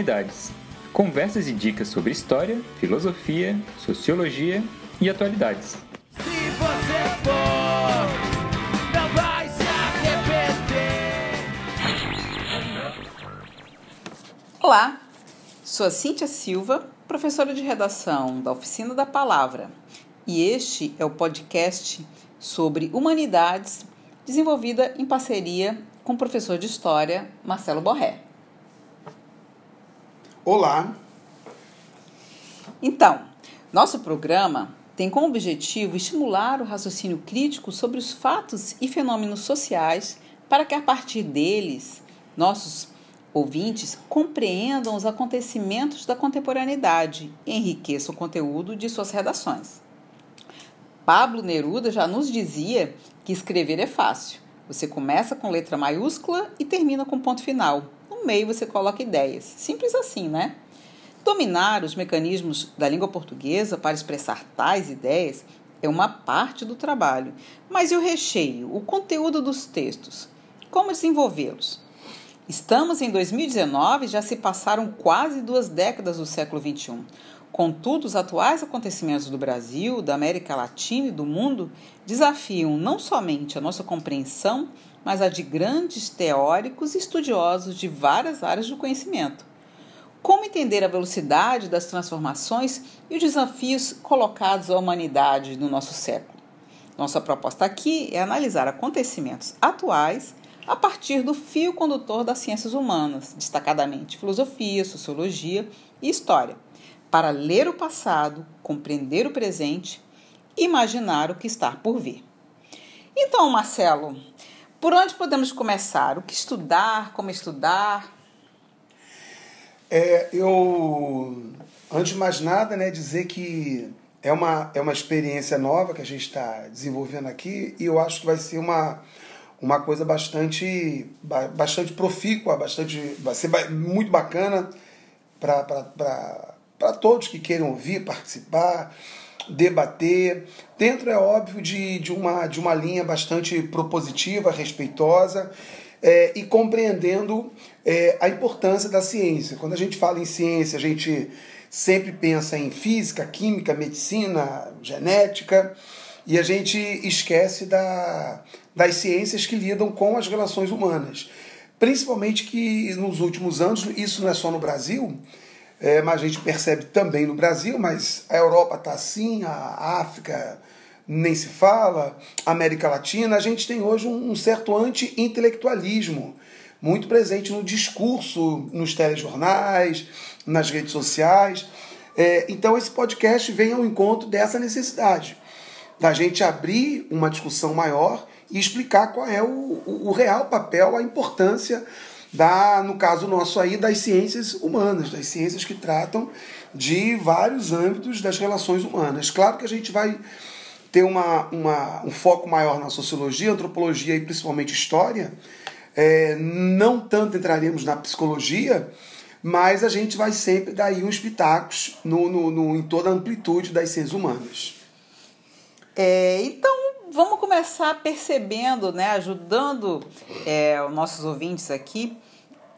Humanidades. Conversas e dicas sobre história, filosofia, sociologia e atualidades. Se você for, não vai se arrepender. Olá, sou a Cíntia Silva, professora de redação da Oficina da Palavra, e este é o podcast sobre humanidades desenvolvida em parceria com o professor de História Marcelo Borré. Olá, Então, nosso programa tem como objetivo estimular o raciocínio crítico sobre os fatos e fenômenos sociais para que, a partir deles, nossos ouvintes compreendam os acontecimentos da contemporaneidade e enriqueçam o conteúdo de suas redações. Pablo Neruda já nos dizia que escrever é fácil. Você começa com letra maiúscula e termina com ponto final. No meio você coloca ideias. Simples assim, né? Dominar os mecanismos da língua portuguesa para expressar tais ideias é uma parte do trabalho. Mas e o recheio, o conteúdo dos textos? Como desenvolvê-los? Estamos em 2019 e já se passaram quase duas décadas do século XXI. Contudo, os atuais acontecimentos do Brasil, da América Latina e do mundo desafiam não somente a nossa compreensão, mas a de grandes teóricos e estudiosos de várias áreas do conhecimento. Como entender a velocidade das transformações e os desafios colocados à humanidade no nosso século? Nossa proposta aqui é analisar acontecimentos atuais a partir do fio condutor das ciências humanas, destacadamente filosofia, sociologia e história, para ler o passado, compreender o presente imaginar o que está por vir. Então, Marcelo, por onde podemos começar? O que estudar? Como estudar? é, eu, antes de mais nada, né, dizer que é uma, é uma experiência nova que a gente está desenvolvendo aqui e eu acho que vai ser uma, uma coisa bastante, ba- bastante profícua, bastante, vai ser muito bacana para todos que queiram ouvir, participar, debater, dentro, é óbvio, de, de, uma, de uma linha bastante propositiva, respeitosa é, e compreendendo é, a importância da ciência. Quando a gente fala em ciência, a gente sempre pensa em física, química, medicina, genética, e a gente esquece da, das ciências que lidam com as relações humanas. Principalmente que nos últimos anos, isso não é só no Brasil, é, mas a gente percebe também no Brasil, mas a Europa está assim, a África nem se fala, a América Latina, a gente tem hoje um, certo anti-intelectualismo muito presente no discurso, nos telejornais, nas redes sociais. É, então esse podcast vem ao encontro dessa necessidade da gente abrir uma discussão maior e explicar qual é o, o, o real papel, a importância da, no caso nosso aí, das ciências humanas, das ciências que tratam de vários âmbitos das relações humanas. Claro que a gente vai ter uma, uma, um foco maior na sociologia, antropologia e principalmente história. É, não tanto entraremos na psicologia, mas a gente vai sempre dar aí uns pitacos no, no, no, em toda a amplitude das ciências humanas. É, então, vamos começar percebendo, né, ajudando é, os nossos ouvintes aqui,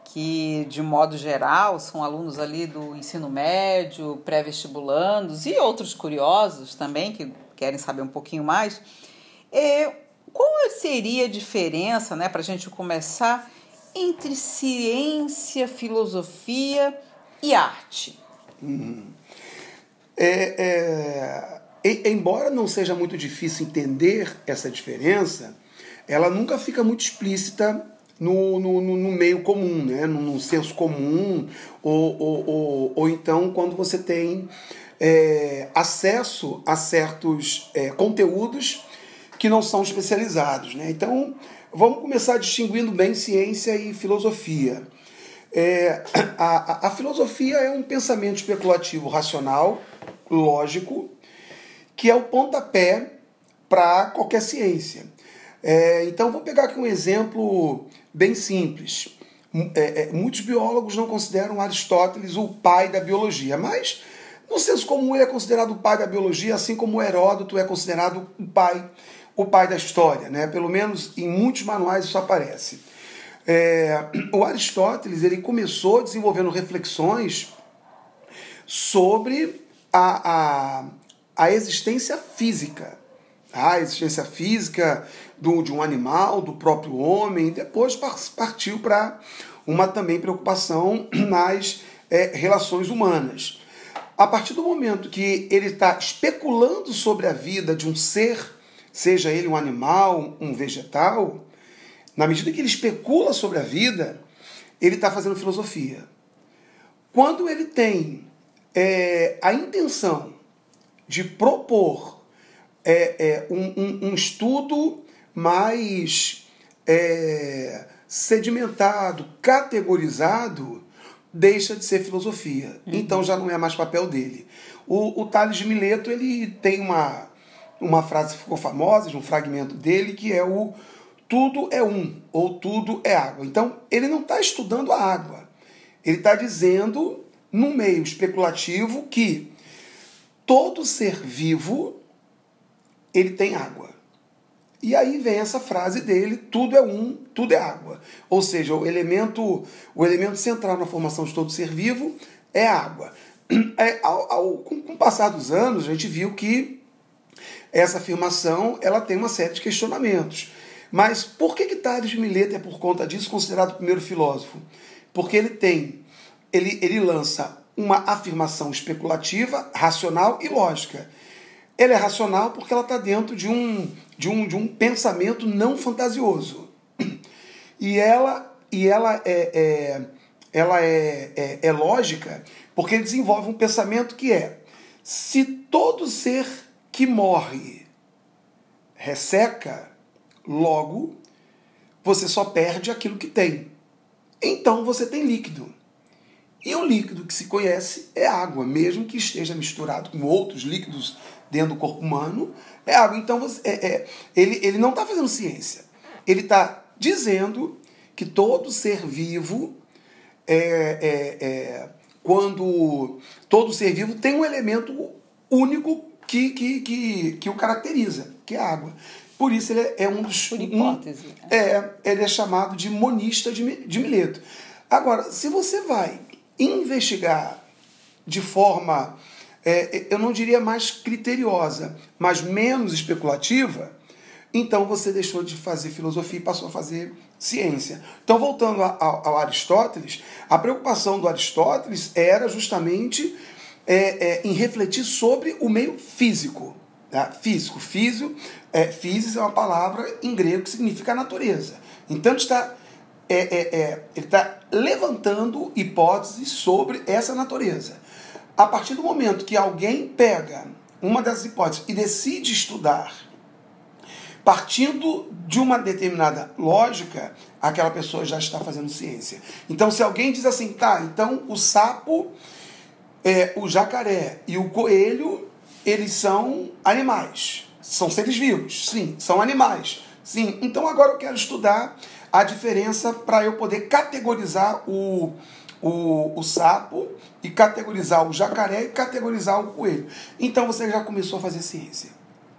que de modo geral são alunos ali do ensino médio, pré-vestibulandos e outros curiosos também que querem saber um pouquinho mais. É, qual seria a diferença, né, para a gente começar, entre ciência, filosofia e arte? É, é, e- embora não seja muito difícil entender essa diferença, ela nunca fica muito explícita no, no, no- meio comum, né? no, no senso comum, ou, ou, ou, ou então quando você tem é, acesso a certos é, conteúdos que não são especializados. Né? Então, vamos começar distinguindo bem ciência e filosofia. É, a, a- a filosofia é um pensamento especulativo racional, lógico, que é o pontapé para qualquer ciência. É, então, vou pegar aqui um exemplo bem simples. É, é, muitos biólogos não consideram Aristóteles o pai da biologia, mas no senso comum ele é considerado o pai da biologia, assim como Heródoto é considerado o pai, o pai da história. Né? Pelo menos em muitos manuais isso aparece. É, o Aristóteles ele começou desenvolvendo reflexões sobre a, a, a existência física. A existência física do, de um animal, do próprio homem, depois partiu para uma também preocupação nas é, relações humanas. A partir do momento que ele está especulando sobre a vida de um ser, seja ele um animal, um vegetal, na medida que ele especula sobre a vida, ele está fazendo filosofia. Quando ele tem é, a intenção de propor é, é, um, um, um, estudo mais é, sedimentado, categorizado, deixa de ser filosofia. Uhum. Então já não é mais papel dele. O, o Tales de Mileto ele tem uma, uma frase que ficou famosa, de um fragmento dele, que é o tudo é um, ou tudo é água. Então ele não está estudando a água. Ele está dizendo, no meio especulativo, que todo ser vivo ele tem água. E aí vem essa frase dele: tudo é um, tudo é água. Ou seja, o elemento, o elemento central na formação de todo ser vivo é água. É, ao, ao, com, com o passar dos anos, a gente viu que essa afirmação ela tem uma série de questionamentos. Mas por que, que Tales de Mileto é, por conta disso, considerado o primeiro filósofo? Porque ele tem, ele, ele lança uma afirmação especulativa, racional e lógica. Ela é racional porque ela está dentro de um, de, um, de um pensamento não fantasioso. E ela, e ela, é, é ela é, é, é lógica porque desenvolve um pensamento que é: se todo ser que morre resseca, logo você só perde aquilo que tem. Então você tem líquido. E o líquido que se conhece é água, mesmo que esteja misturado com outros líquidos dentro do corpo humano, é água. Então você, é, é, ele, ele não está fazendo ciência. Ele está dizendo que todo ser vivo, é, é, é, quando todo ser vivo tem um elemento único que, que, que, que o caracteriza, que é a água. Por isso ele é um dos. Por hipótese. Um, é, ele é chamado de monista de, de Mileto. Agora, se você vai investigar de forma, é, eu não diria mais criteriosa, mas menos especulativa, então você deixou de fazer filosofia e passou a fazer ciência. Então, voltando ao, ao Aristóteles, a preocupação do Aristóteles era justamente é, é, em refletir sobre o meio físico. Tá? Físico. Físio, é, physis é uma palavra em grego que significa natureza. Então, está é, é, é, ele está levantando hipóteses sobre essa natureza. A partir do momento que alguém pega uma dessas hipóteses e decide estudar, partindo de uma determinada lógica, aquela pessoa já está fazendo ciência. Então, se alguém diz assim, tá, então o sapo, é, o jacaré e o coelho, eles são animais. São seres vivos, sim, são animais. Sim, então agora eu quero estudar a diferença para eu poder categorizar o, o, o sapo e categorizar o jacaré e categorizar o coelho. Então você já começou a fazer ciência,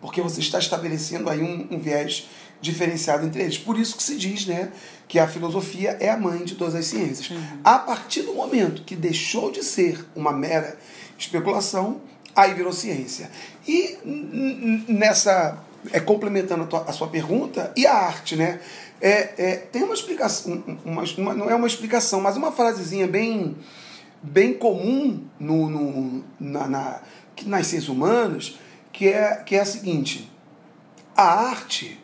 porque você está estabelecendo aí um, um viés diferenciado entre eles. Por isso que se diz né, que a filosofia é a mãe de todas as ciências. Uhum. A partir do momento que deixou de ser uma mera especulação, aí virou ciência. E nessa, é, complementando a, tua, a sua pergunta, e a arte, né? É, é, tem uma explicação, uma, uma, não é uma explicação, mas uma frasezinha bem, bem comum no, no, na, na, nas ciências humanas, que é, que é a seguinte: a arte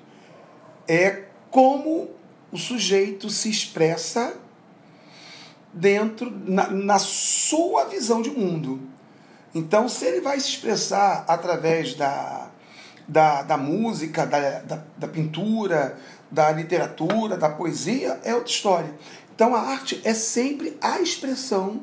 é como o sujeito se expressa dentro, na, na sua visão de mundo. Então, se ele vai se expressar através da, da, da música, da, da, da pintura, da literatura, da poesia, é outra história. Então a arte é sempre a expressão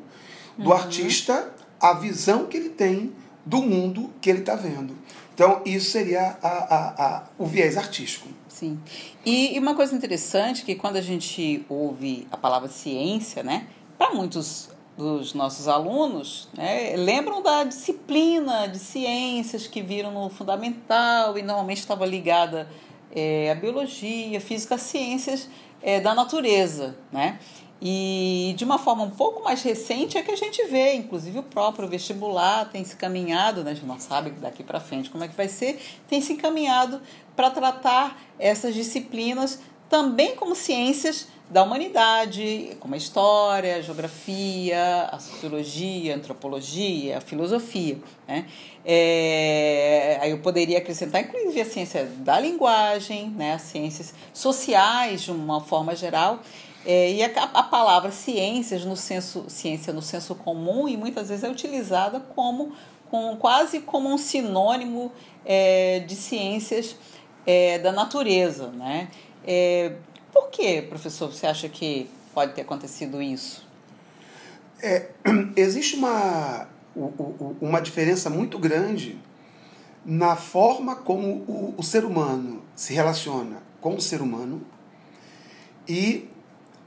do uhum. artista, a visão que ele tem do mundo que ele está vendo. Então isso seria a, a, a, o viés artístico. Sim. E, e uma coisa interessante que quando a gente ouve a palavra ciência, né, para muitos dos nossos alunos né, lembram da disciplina de ciências que viram no fundamental e normalmente estava ligada é, a biologia, a física, as ciências é, da natureza, né? E de uma forma um pouco mais recente é que a gente vê, inclusive o próprio vestibular tem se encaminhado, né? a gente não sabe daqui para frente como é que vai ser, tem se encaminhado para tratar essas disciplinas também como ciências da humanidade, como a história, a geografia, a sociologia, a antropologia, a filosofia. Né? É, aí eu poderia acrescentar, inclusive, a ciência da linguagem, né? as ciências sociais de uma forma geral. É, e a, a, palavra ciências no senso, ciência no senso comum e muitas vezes é utilizada como com, quase como um sinônimo é, de ciências é, da natureza. Né? É, por que, professor, você acha que pode ter acontecido isso? É, existe uma, uma diferença muito grande na forma como o, o ser humano se relaciona com o ser humano e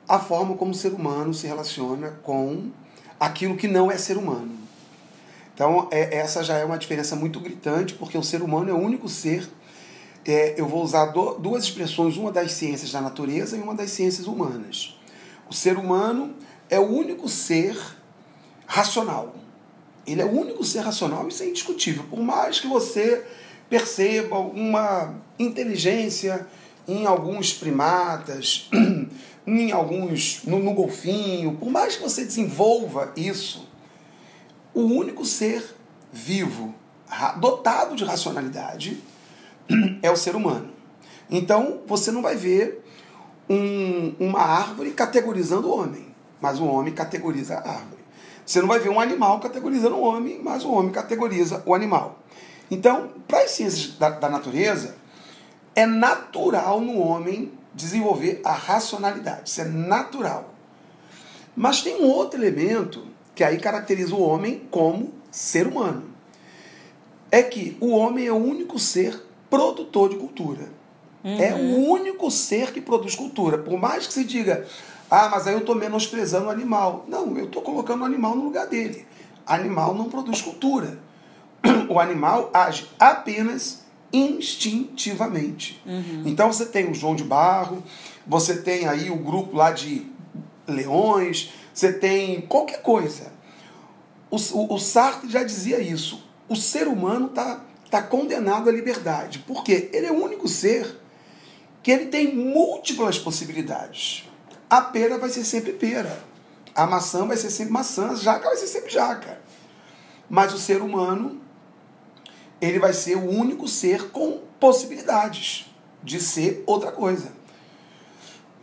a forma como o ser humano se relaciona com aquilo que não é ser humano. Então, é, essa já é uma diferença muito gritante, porque o ser humano é o único ser. É, eu vou usar do, duas expressões, uma das ciências da natureza e uma das ciências humanas. O ser humano é o único ser racional. Ele é o único ser racional, isso é indiscutível. Por mais que você perceba uma inteligência em alguns primatas, em alguns, no, no golfinho, por mais que você desenvolva isso, o único ser vivo, dotado de racionalidade, é o ser humano. Então, você não vai ver um, uma árvore categorizando o homem, mas o homem categoriza a árvore. Você não vai ver um animal categorizando o homem, mas o homem categoriza o animal. Então, para as ciências da, da natureza, é natural no homem desenvolver a racionalidade. Isso é natural. Mas tem um outro elemento que aí caracteriza o homem como ser humano. É que o homem é o único ser produtor de cultura. Uhum. É o único ser que produz cultura. Por mais que se diga, ah, mas aí eu estou menosprezando o animal. Não, eu estou colocando o animal no lugar dele. Animal não produz cultura. O animal age apenas instintivamente. Uhum. Então você tem o João de Barro, você tem aí o grupo lá de leões, você tem qualquer coisa. O, o, o Sartre já dizia isso. O ser humano está tá condenado à liberdade. Por quê? Ele é o único ser que ele tem múltiplas possibilidades. A pera vai ser sempre pera. A maçã vai ser sempre maçã. A jaca vai ser sempre jaca. Mas o ser humano ele vai ser o único ser com possibilidades de ser outra coisa.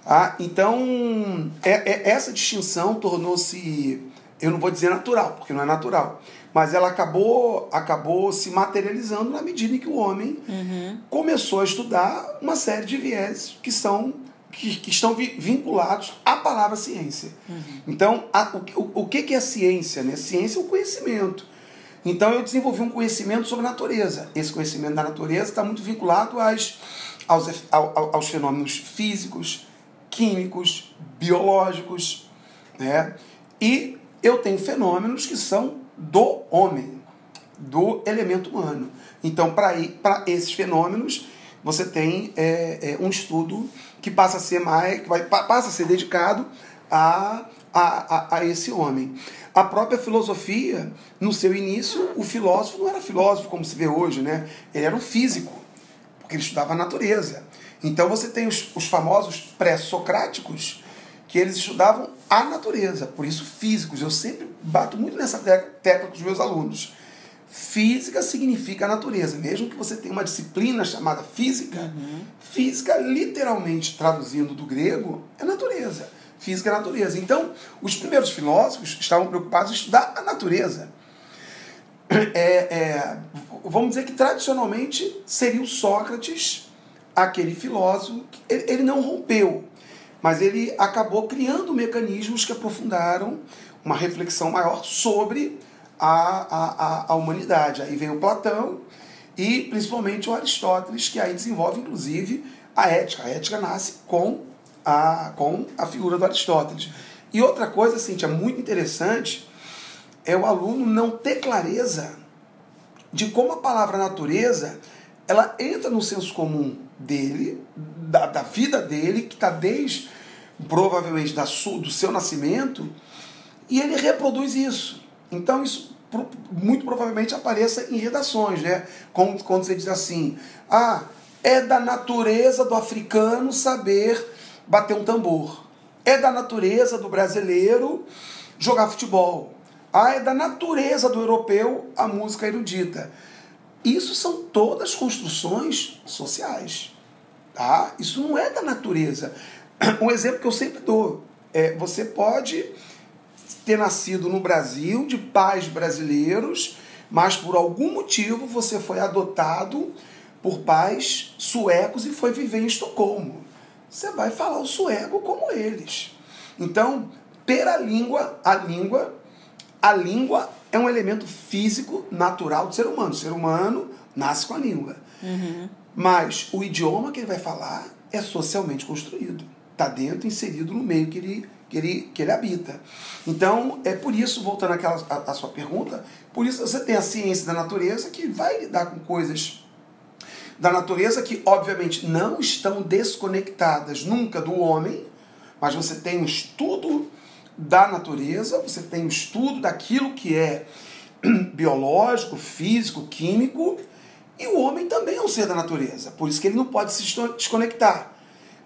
Ah, então, é, é, essa distinção tornou-se, eu não vou dizer natural, porque não é natural, mas ela acabou, acabou se materializando na medida em que o homem uhum. começou a estudar uma série de viés que são que, que estão vinculados à palavra ciência. Uhum. Então, a, o, o que é ciência? Né? Ciência é o conhecimento. Então eu desenvolvi um conhecimento sobre a natureza. Esse conhecimento da natureza está muito vinculado às, aos, aos fenômenos físicos, químicos, biológicos. Né? E eu tenho fenômenos que são do homem, do elemento humano. Então, para esses fenômenos, você tem é, é, um estudo que passa a ser mais, que vai, passa a ser dedicado a, a, a, a esse homem. A própria filosofia, no seu início, o filósofo não era filósofo como se vê hoje, né? Ele era um físico, porque ele estudava a natureza. Então você tem os, os famosos pré-socráticos, que eles estudavam a natureza, por isso físicos. Eu sempre bato muito nessa tecla com os meus alunos. Física significa a natureza. Mesmo que você tenha uma disciplina chamada física, uhum. física, literalmente traduzindo do grego, é natureza física e natureza. Então, os primeiros filósofos estavam preocupados em estudar a natureza. É, é, vamos dizer que tradicionalmente seria o Sócrates aquele filósofo. Ele, ele não rompeu, mas ele acabou criando mecanismos que aprofundaram uma reflexão maior sobre a, a, a humanidade. Aí vem o Platão e principalmente o Aristóteles, que aí desenvolve inclusive a ética. A ética nasce com a, com a figura do Aristóteles. E outra coisa, Cíntia, muito interessante, é o aluno não ter clareza de como a palavra natureza ela entra no senso comum dele, da, da vida dele, que está desde provavelmente da su, do seu nascimento, e ele reproduz isso. Então isso pro- muito provavelmente apareça em redações, né? Como quando você diz assim, ah, é da natureza do africano saber bater um tambor. É da natureza do brasileiro jogar futebol. Ah, é da natureza do europeu a música erudita. Isso são todas construções sociais. Tá? Isso não é da natureza. Um exemplo que eu sempre dou é você pode ter nascido no Brasil de pais brasileiros, mas por algum motivo você foi adotado por pais suecos e foi viver em Estocolmo. Você vai falar o sueco como eles. Então, pela língua, a língua, a língua é um elemento físico natural do ser humano. O ser humano nasce com a língua. Mas o idioma que ele vai falar é socialmente construído. Está dentro, inserido no meio que ele, que, ele, que ele habita. Então, é por isso, voltando àquela, à, à sua pergunta, por isso você tem a ciência da natureza que vai lidar com coisas da natureza que, obviamente, não estão desconectadas nunca do homem, mas você tem um estudo da natureza, você tem um estudo daquilo que é biológico, físico, químico, e o homem também é um ser da natureza, por isso que ele não pode se desconectar.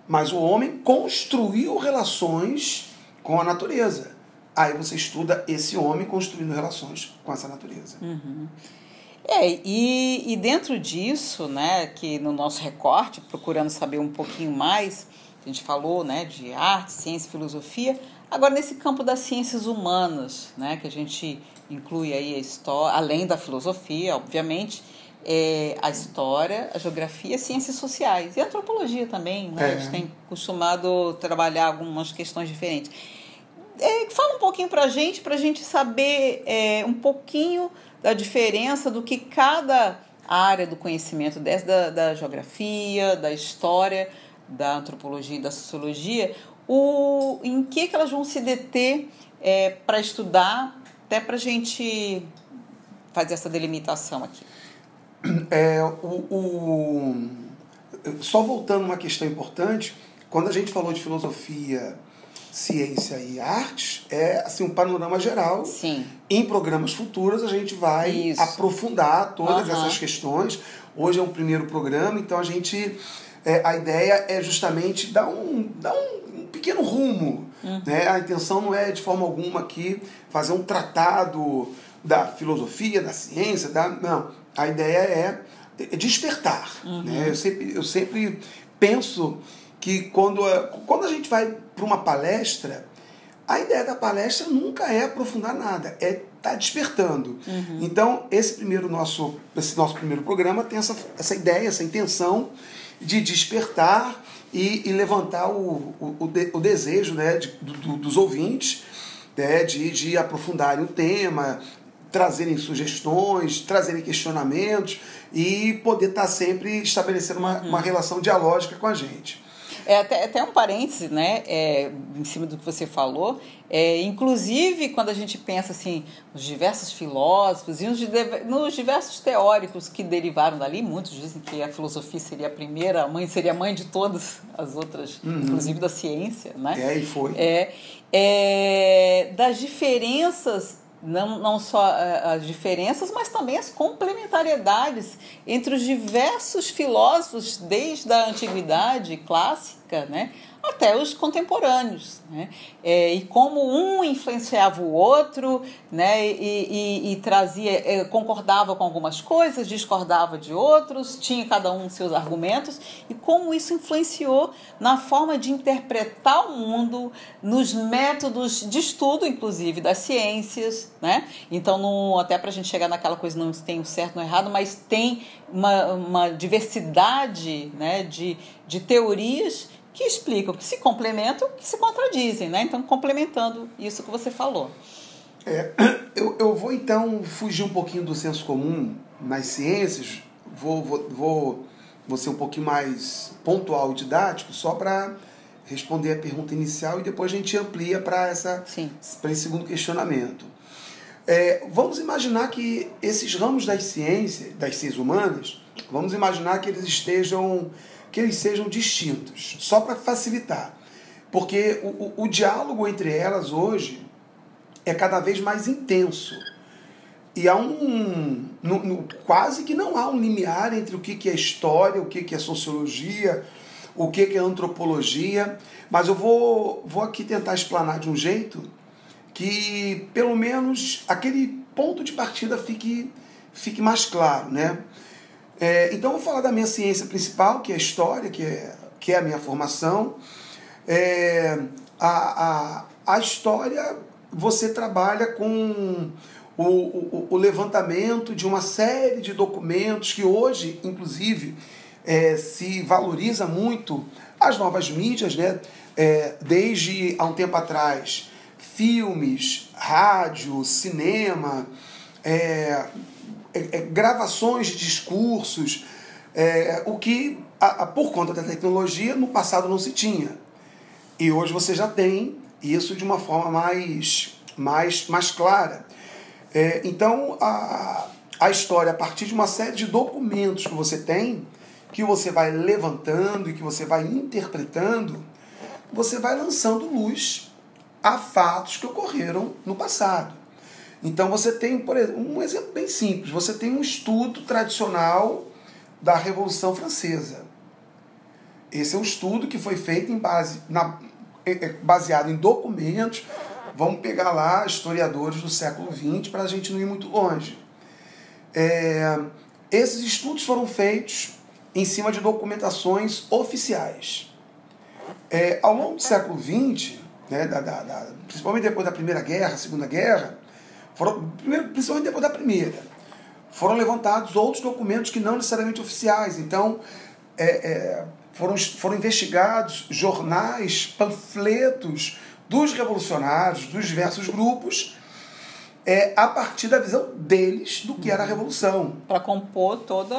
Mas o homem construiu relações com a natureza. Aí você estuda esse homem construindo relações com essa natureza. É, e, e dentro disso, né, que no nosso recorte, procurando saber um pouquinho mais, a gente falou né, de arte, ciência filosofia, agora nesse campo das ciências humanas, né, que a gente inclui aí a história, além da filosofia, obviamente, é, a história, a geografia, ciências sociais e a antropologia também, né? É. A gente tem costumado trabalhar algumas questões diferentes. É, fala um pouquinho pra gente, pra gente saber é, um pouquinho da diferença do que cada área do conhecimento, desde da, da geografia, da história, da antropologia e da sociologia, o, em que, que elas vão se deter é, para estudar, até pra gente fazer essa delimitação aqui. É, o, o- só voltando uma questão importante, quando a gente falou de filosofia, ciência e artes, é assim um panorama geral. Sim. Em programas futuros a gente vai Isso. aprofundar todas Aham. essas questões. Hoje é um primeiro programa, então a gente é, a ideia é justamente dar um, dar um, um pequeno rumo. Né? A intenção não é de forma alguma aqui fazer um tratado da filosofia, da ciência, da, não. A ideia é despertar. Né? Eu, sempre, eu sempre penso que quando, a- quando a gente vai para uma palestra, a ideia da palestra nunca é aprofundar nada, é estar tá despertando. Então, esse primeiro nosso, esse nosso primeiro programa tem essa, essa ideia, essa intenção de despertar e, e levantar o, o, o, de- o desejo né, de- do- do- dos ouvintes né, de, de aprofundarem o tema, trazerem sugestões, trazerem questionamentos e poder estar sempre estabelecendo uma, uma relação dialógica com a gente. É até, até um parêntese, né, é, em cima do que você falou. É, inclusive, quando a gente pensa assim, nos diversos filósofos e nos, nos diversos teóricos que derivaram dali, muitos dizem que a filosofia seria a primeira, a mãe seria a mãe de todas as outras, inclusive da ciência, né? É, e foi. É, é, das diferenças, não, não só é, as diferenças, mas também as complementariedades entre os diversos filósofos, desde a antiguidade clássica né, até os contemporâneos. Né? É, e como um influenciava o outro né, e, e- e trazia, é, concordava com algumas coisas, discordava de outros, tinha cada um seus argumentos, e como isso influenciou na forma de interpretar o mundo, nos métodos de estudo, inclusive, das ciências. Né? Então, não, até para a gente chegar naquela coisa, não tem o certo ou errado, mas tem uma, uma diversidade né, de, de teorias que explicam, que se complementam, que se contradizem, né? Então, complementando isso que você falou. É, eu, eu vou então fugir um pouquinho do senso comum nas ciências, vou, vou, vou, vou ser um pouquinho mais pontual e didático, só para responder a pergunta inicial e depois a gente amplia para esse segundo questionamento. É, vamos imaginar que esses ramos das ciências, das ciências humanas, vamos imaginar que eles estejam, que eles sejam distintos, só para facilitar. porque o, o, o diálogo entre elas hoje é cada vez mais intenso. E há um. No, no, quase que não há um limiar entre o que, que é história, o que, que é sociologia, o que, que é antropologia. Mas eu vou, vou aqui tentar explanar de um jeito que, pelo menos, aquele ponto de partida fique, fique mais claro. Né? É, então, vou falar da minha ciência principal, que é a história, que é, que é a minha formação. É, a, a, a história, você trabalha com o, o, o, levantamento de uma série de documentos que hoje, inclusive, é, se valoriza muito as novas mídias, né? É, desde há um tempo atrás, filmes, rádio, cinema, é, é, é gravações de discursos, é, o que, a, a, por conta da tecnologia, no passado não se tinha. E hoje você já tem isso de uma forma mais, mais, mais clara. É, então, a, a história, a partir de uma série de documentos que você tem, que você vai levantando e que você vai interpretando, você vai lançando luz a fatos que ocorreram no passado. Então você tem, por exemplo, um exemplo bem simples, você tem um estudo tradicional da Revolução Francesa. Esse é um estudo que foi feito em base, na, é, é, baseado em documentos Vamos pegar lá historiadores do século XX para a gente não ir muito longe. É, esses estudos foram feitos em cima de documentações oficiais. É, ao longo do século XX, né, da, da, da, principalmente depois da Primeira Guerra, Segunda Guerra, foram, principalmente depois da Primeira, foram levantados outros documentos que não necessariamente oficiais. Então, é, é foram, foram investigados jornais, panfletos dos revolucionários, dos diversos grupos, é, a partir da visão deles do que era a revolução. Para compor todo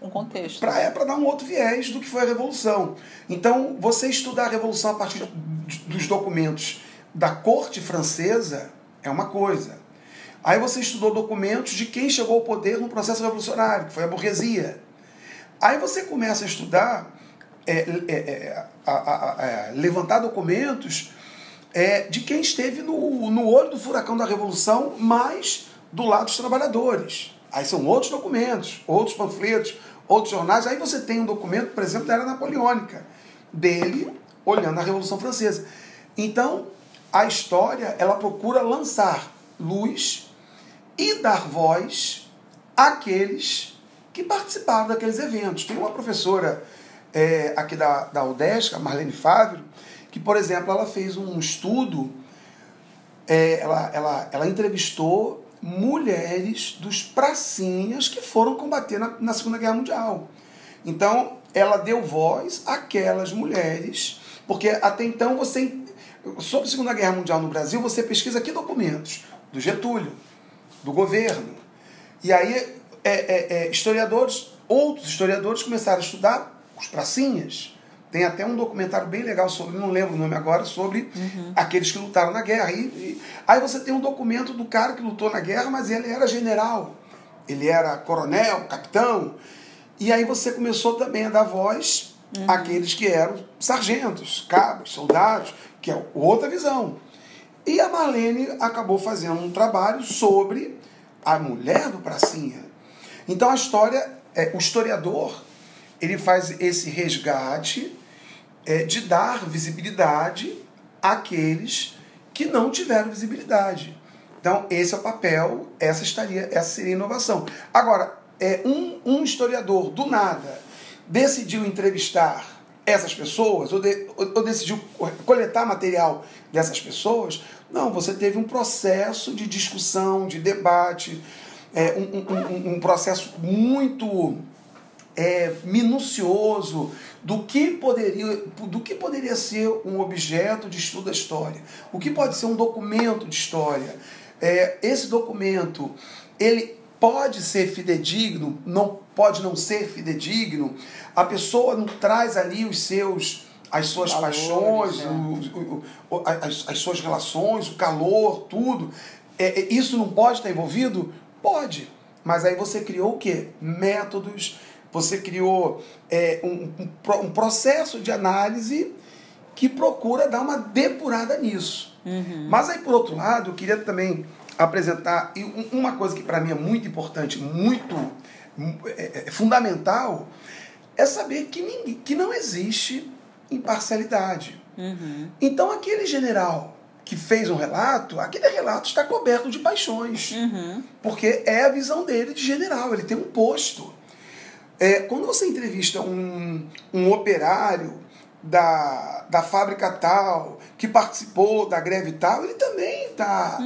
um, contexto. Para é, dar um outro viés do que foi a revolução. Então, você estudar a revolução a partir dos documentos da corte francesa é uma coisa. Aí você estudou documentos de quem chegou ao poder no processo revolucionário, que foi a burguesia. Aí você começa a estudar, é, é, é a, a, a, levantar documentos é, de quem esteve no, no olho do furacão da Revolução, mas do lado dos trabalhadores. Aí são outros documentos, outros panfletos, outros jornais. Aí você tem um documento, por exemplo, da era napoleônica, dele olhando a Revolução Francesa. Então, a história, ela procura lançar luz e dar voz àqueles que participaram daqueles eventos. Tem uma professora é, aqui da, da UDESC, a Marlene Fávero, que, por exemplo, ela fez um estudo, é, ela, ela, ela entrevistou mulheres dos pracinhas que foram combater na, na Segunda Guerra Mundial. Então, ela deu voz àquelas mulheres, porque até então você. Sobre a Segunda Guerra Mundial no Brasil, você pesquisa aqui documentos do Getúlio, do governo. E aí, é, é, é, historiadores, outros historiadores começaram a estudar os pracinhas. Tem até um documentário bem legal sobre, não lembro o nome agora, sobre uhum. aqueles que lutaram na guerra. E, e, aí você tem um documento do cara que lutou na guerra, mas ele era general, ele era coronel, capitão. E aí você começou também a dar voz uhum. àqueles que eram sargentos, cabos, soldados, que é outra visão. E a Marlene acabou fazendo um trabalho sobre a mulher do Pracinha. Então a história, é, o historiador, ele faz esse resgate é, de dar visibilidade àqueles que não tiveram visibilidade. Então, esse é o papel, essa estaria, essa seria a inovação. Agora, é, um, um historiador, do nada, decidiu entrevistar essas pessoas, ou, de, ou, ou decidiu coletar material dessas pessoas, não, você teve um processo de discussão, de debate, é, um, um, um, processo muito é, minucioso do que, poderia, do que poderia ser um objeto de estudo da história, o que pode ser um documento de história. É, esse documento, ele pode ser fidedigno, não pode não ser fidedigno. A pessoa não traz ali os seus as suas Valores, paixões, é. o, o, as, as, suas relações, o calor, tudo. É, é, isso não pode estar envolvido? Pode. Mas aí você criou o quê? Métodos você criou é, um, um, um processo de análise que procura dar uma depurada nisso. Uhum. Mas aí, por outro lado, eu queria também apresentar uma coisa que para mim é muito importante, muito é, é, fundamental, é saber que, ninguém, que não existe imparcialidade. Uhum. Então, aquele general que fez um relato, aquele relato está coberto de paixões. Uhum. Porque é a visão dele de general, ele tem um posto. É, quando você entrevista um, um operário da, da fábrica tal, que participou da greve tal, ele também está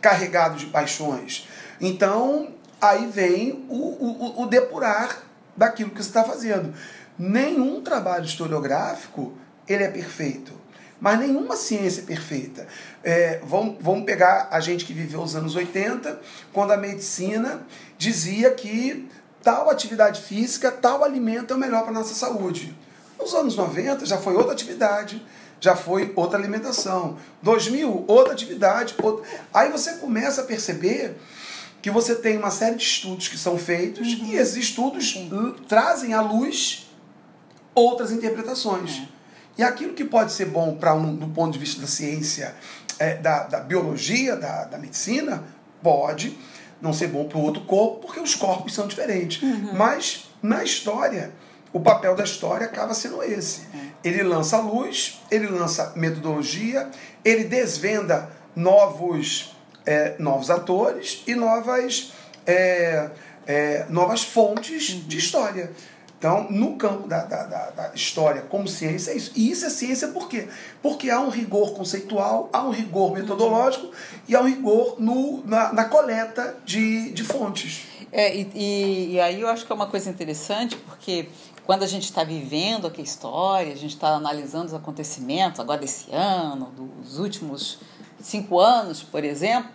carregado de paixões. Então, aí vem o, o, o depurar daquilo que você está fazendo. Nenhum trabalho historiográfico ele é perfeito. Mas nenhuma ciência é perfeita. É, vamos, vamos pegar a gente que viveu os anos 80, quando a medicina dizia que tal atividade física, tal alimento é o melhor para a nossa saúde. Nos anos 90 já foi outra atividade, já foi outra alimentação. 2000, outra atividade. Outra... Aí você começa a perceber que você tem uma série de estudos que são feitos e esses estudos trazem à luz outras interpretações. E aquilo que pode ser bom para um do ponto de vista da ciência, é, da, da biologia, da, da medicina, pode não ser bom para o outro corpo, porque os corpos são diferentes. Mas na história, o papel da história acaba sendo esse. Ele lança luz, ele lança metodologia, ele desvenda novos, é, novos atores e novas, é, é, novas fontes de história. Então, no campo da, da, da, da história como ciência, é isso. E isso é ciência por quê? Porque há um rigor conceitual, há um rigor metodológico e há um rigor no, na, na coleta de, de fontes. É, e, e, e aí eu acho que é uma coisa interessante, porque quando a gente está vivendo aqui a história, a gente está analisando os acontecimentos agora desse ano, dos últimos cinco anos, por exemplo,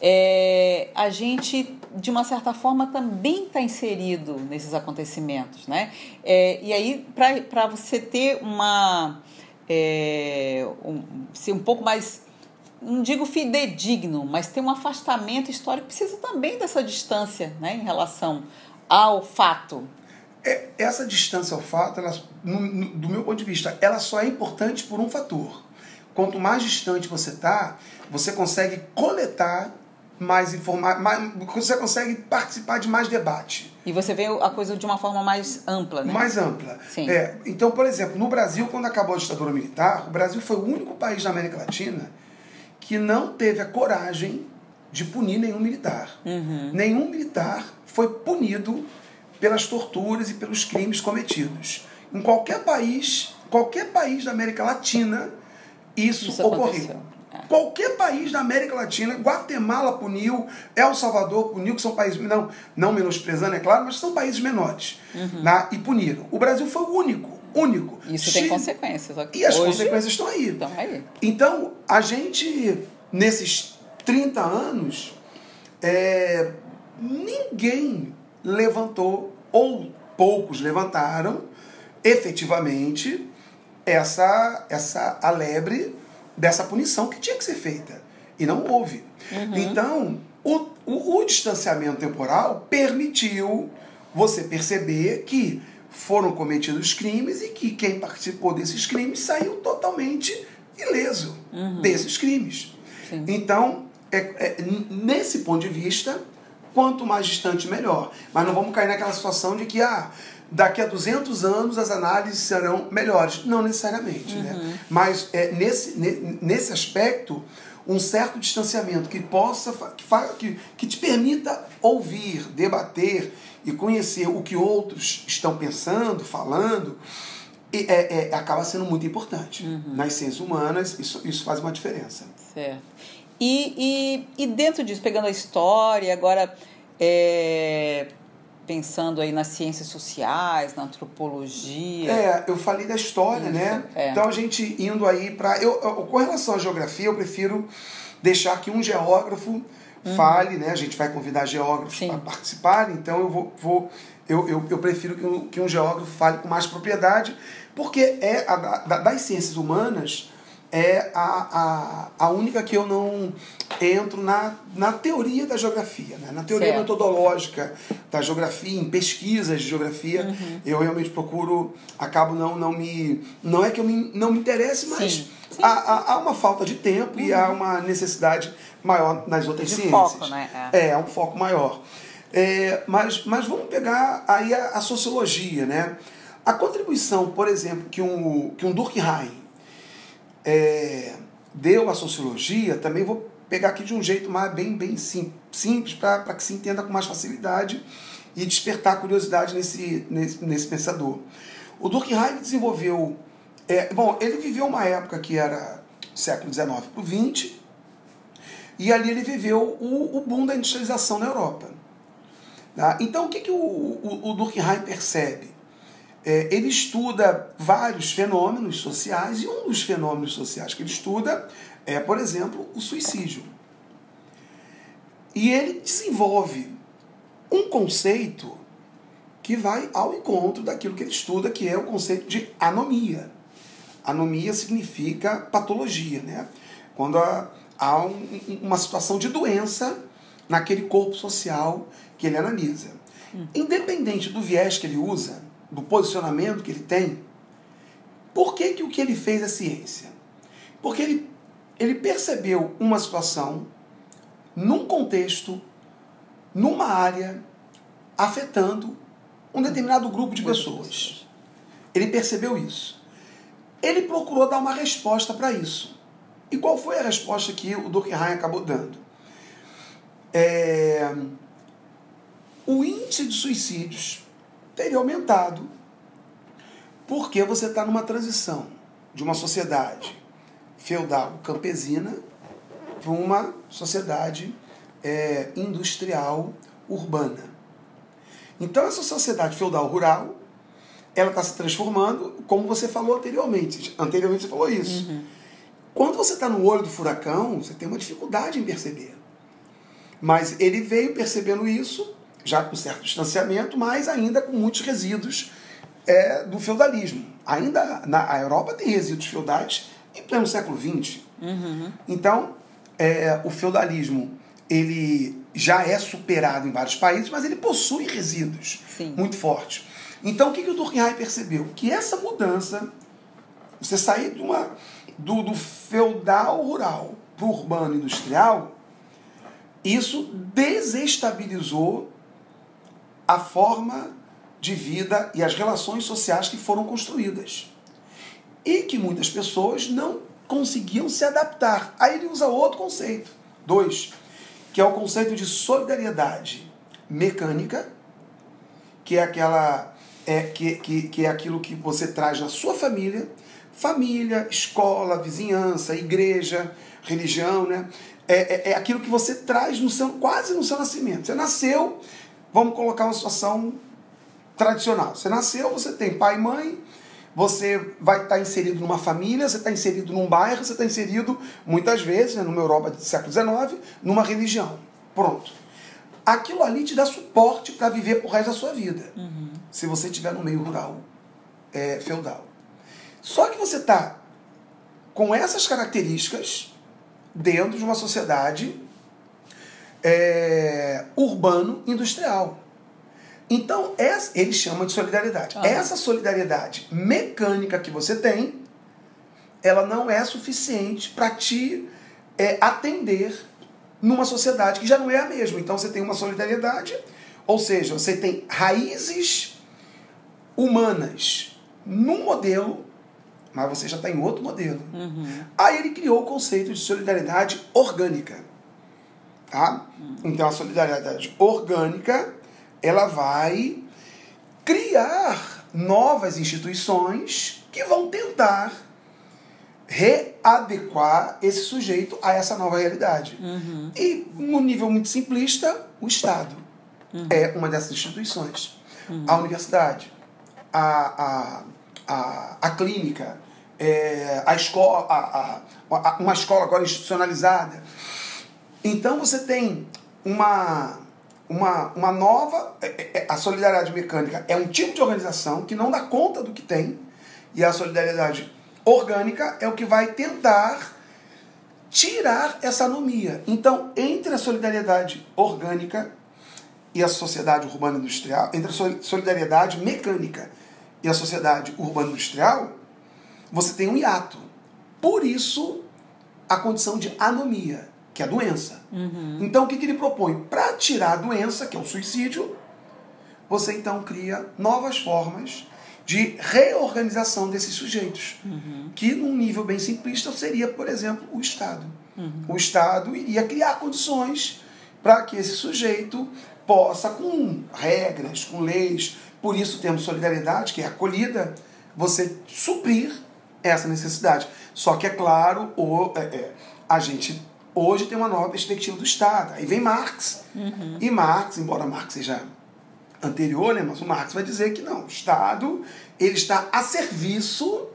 é, a gente, de uma certa forma, também está inserido nesses acontecimentos. Né? É, e aí, para você ter uma. É, um, ser um pouco mais não digo fidedigno, mas tem um afastamento histórico, precisa também dessa distância né, em relação ao fato. É, essa distância ao fato, ela, no- no- do meu ponto de vista, ela só é importante por um fator. Quanto mais distante você está, você consegue coletar mais informações, você consegue participar de mais debate. E você vê a coisa de uma forma mais ampla, né? mais ampla. Sim. É, então, por exemplo, no Brasil, quando acabou a ditadura militar, o Brasil foi o único país da América Latina que não teve a coragem de punir nenhum militar. Uhum. Nenhum militar foi punido pelas torturas e pelos crimes cometidos. Em qualquer país, qualquer país da América Latina, isso, Isso ocorreu. aconteceu. Qualquer país da América Latina, Guatemala puniu, El Salvador puniu, que são países, não, não menosprezando, é claro, mas são países menores. né, e puniram. O Brasil foi o único, único. Uhum. Isso Chile- tem consequências. E as consequências estão aí. Estão aí. Então, a gente, nesses 30 anos, é, ninguém levantou, ou poucos levantaram, efetivamente, essa, essa a lebre dessa punição que tinha que ser feita. E não houve. Então, o, o, o distanciamento temporal permitiu você perceber que foram cometidos crimes e que quem participou desses crimes saiu totalmente ileso desses crimes. Sim. Então, é, é, nesse ponto de vista, quanto mais distante, melhor. Mas não vamos cair naquela situação de que ah, daqui a 200 anos as análises serão melhores. Não necessariamente. Né? Mas é, nesse, ne- nesse aspecto, um certo distanciamento que possa que, que, que te permita ouvir, debater e conhecer o que outros estão pensando, falando, e é, é- acaba sendo muito importante. Nas ciências humanas, isso, isso faz uma diferença. Certo. E, e, e dentro disso, pegando a história, agora é, pensando aí nas ciências sociais, na antropologia. É, eu falei da história, Isso, né? é. Então a gente indo aí para. Eu, eu- com relação à geografia, eu prefiro deixar que um geógrafo fale, né? A gente vai convidar geógrafos para participar, então eu vou. vou eu, eu, eu prefiro que um, que um geógrafo fale com mais propriedade, porque é a, da- das ciências humanas é a, a, a única que eu não entro na, na teoria da geografia, né? na teoria Certo. metodológica da geografia, em pesquisas de geografia. Eu realmente procuro, acabo não, não me. Não é que eu me, não me interesse, mas Sim. Sim, há, há, uma falta de tempo e há uma necessidade maior nas outras De ciências. foco, né? É, é um foco maior. É, mas, mas vamos pegar aí a, a sociologia, né? A contribuição, por exemplo, que um, que um Durkheim é, deu à sociologia, também vou pegar aqui de um jeito mais bem, bem sim, simples para que se entenda com mais facilidade e despertar curiosidade nesse, nesse, nesse pensador. O Durkheim desenvolveu. é, bom, ele viveu uma época que era século XIX para o XX, e ali ele viveu o, o boom da industrialização na Europa. Tá? Então, o que, que o, o, o Durkheim percebe? É, ele estuda vários fenômenos sociais, e um dos fenômenos sociais que ele estuda é, por exemplo, o suicídio. E ele desenvolve um conceito que vai ao encontro daquilo que ele estuda, que é o conceito de anomia. Anomia significa patologia, né? Quando há, um- uma situação de doença naquele corpo social que ele analisa. Independente do viés que ele usa, do posicionamento que ele tem, por que, que o que ele fez é ciência? Porque ele, ele percebeu uma situação num contexto, numa área, afetando um determinado grupo de pessoas. Ele percebeu isso. Ele procurou dar uma resposta para isso. E qual foi a resposta que o Durkheim acabou dando? É, o índice de suicídios teria aumentado porque você está numa transição de uma sociedade feudal campesina para uma sociedade é, industrial urbana. Então essa sociedade feudal rural ela está se transformando, como você falou anteriormente. Anteriormente você falou isso. Quando você está no olho do furacão, você tem uma dificuldade em perceber. Mas ele veio percebendo isso, já com certo distanciamento, mas ainda com muitos resíduos é, do feudalismo. Ainda na a Europa tem resíduos feudais em pleno século XX. Então, é, o feudalismo ele já é superado em vários países, mas ele possui resíduos Sim. muito fortes. Então, o que, que o Durkheim percebeu? Que essa mudança, você sair de uma, do, do feudal rural para o urbano industrial, isso desestabilizou a forma de vida e as relações sociais que foram construídas. E que muitas pessoas não conseguiam se adaptar. Aí ele usa outro conceito. Dois, que é o conceito de solidariedade mecânica, que é aquela é, que, que, que é aquilo que você traz na sua família, família, escola, vizinhança, igreja, religião, né? É, é, é aquilo que você traz no seu, quase no seu nascimento. Você nasceu, vamos colocar uma situação tradicional. Você nasceu, você tem pai e mãe, você vai estar inserido numa família, você está inserido num bairro, você está inserido, muitas vezes, né, numa Europa do século XIX, numa religião. Pronto. Aquilo ali te dá suporte para viver o resto da sua vida. Se você estiver no meio rural, é, feudal. Só que você está com essas características dentro de uma sociedade é, urbano-industrial. Então, essa, ele chama de solidariedade. Ah. Essa solidariedade mecânica que você tem, ela não é suficiente para te é, atender numa sociedade que já não é a mesma. Então, você tem uma solidariedade, ou seja, você tem raízes humanas num modelo, mas você já está em outro modelo. Aí ele criou o conceito de solidariedade orgânica. Tá? Então a solidariedade orgânica ela vai criar novas instituições que vão tentar readequar esse sujeito a essa nova realidade. E, no nível muito simplista, o Estado é uma dessas instituições. A universidade, a, a, a, a clínica, é, a escola, a, a, a- uma escola agora institucionalizada. Então você tem uma, uma, uma nova. é- é- A solidariedade mecânica é um tipo de organização que não dá conta do que tem, e a solidariedade orgânica é o que vai tentar tirar essa anomia. Então, entre a solidariedade orgânica e a sociedade urbana industrial, entre a solidariedade mecânica e a sociedade urbana industrial, você tem um hiato. Por isso, a condição de anomia, que é a doença. Uhum. Então, o que, que ele propõe? Para tirar a doença, que é o suicídio, você então cria novas formas de reorganização desses sujeitos, Uhum. que num nível bem simplista seria, por exemplo, o Estado. Uhum. O Estado iria criar condições para que esse sujeito possa, com regras, com leis, por isso temos solidariedade, que é acolhida, você suprir essa necessidade. Só que, é claro, o, é, é, a gente hoje tem uma nova perspectiva do Estado. Aí vem Marx. E Marx, embora Marx seja anterior, né, mas o Marx vai dizer que não, o Estado ele está a serviço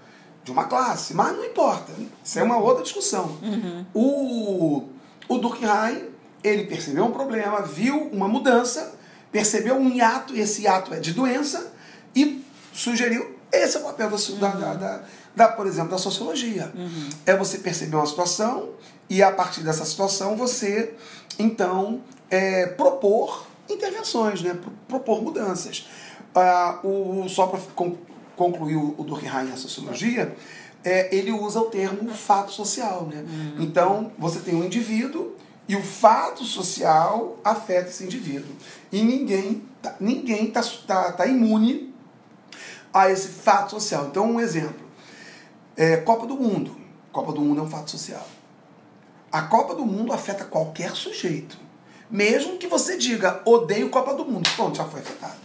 de uma classe, mas não importa, isso é uma outra discussão. O, o Durkheim, ele percebeu um problema, viu uma mudança, percebeu um hiato, esse hiato é de doença, e sugeriu esse é o papel da, da, da, da, da, por exemplo, da sociologia. É você perceber uma situação e a partir dessa situação você, então, é, propor intervenções, né? Pro- propor mudanças. Ah, o, só para concluir o, o Durkheim a sociologia, é, ele usa o termo fato social. Né? Então, você tem um indivíduo e o fato social afeta esse indivíduo. E ninguém tá, ninguém tá, tá, tá imune a esse fato social. Então, um exemplo. É, Copa do Mundo. Copa do Mundo é um fato social. A Copa do Mundo afeta qualquer sujeito. Mesmo que você diga, odeio Copa do Mundo. Pronto, já foi afetado.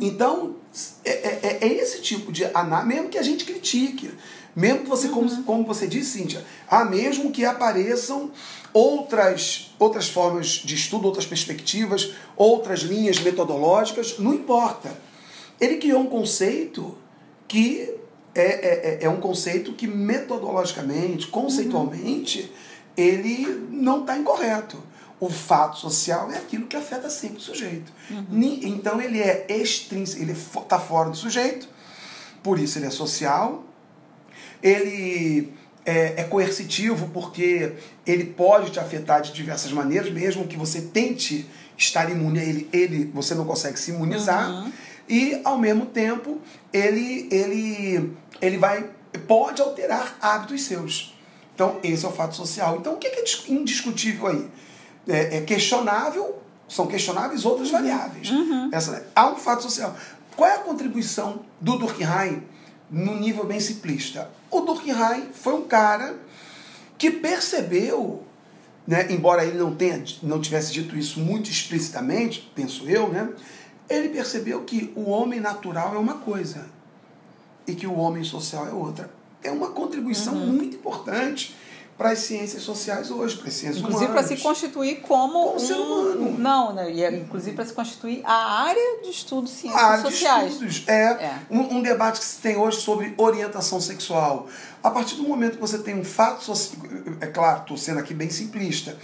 Então, é, é- é esse tipo de análise, mesmo que a gente critique, mesmo que você, como, como você disse, Cíntia, ah, mesmo que apareçam outras, outras formas de estudo, outras perspectivas, outras linhas metodológicas, não importa. Ele criou um conceito que é, é, é- é um conceito que metodologicamente, conceitualmente, ele não está incorreto. O fato social é aquilo que afeta sempre o sujeito. Ni- Então ele é extrínseco, ele está fora do sujeito, por isso ele é social, ele é, é coercitivo porque ele pode te afetar de diversas maneiras, mesmo que você tente estar imune a ele, ele você não consegue se imunizar. E ao mesmo tempo, ele ele ele vai pode alterar hábitos seus. Então, esse é o fato social. Então, o que é dis- indiscutível aí? É, é questionável, são questionáveis outras variáveis. Essa, há um fato social. Qual é a contribuição do Durkheim no nível bem simplista? O Durkheim foi um cara que percebeu, né, embora ele não tenha não tivesse dito isso muito explicitamente, penso eu, né, ele percebeu que o homem natural é uma coisa e que o homem social é outra. É uma contribuição muito importante para as ciências sociais hoje, para as ciências Inclusive para humanas. se constituir como, Como ser humano. Não, né? e é, inclusive para se constituir a área de estudo de ciências área de sociais. estudos. É, É. Um, um debate que se tem hoje sobre orientação sexual. A partir do momento que você tem um fato social. É claro, estou sendo aqui bem simplista.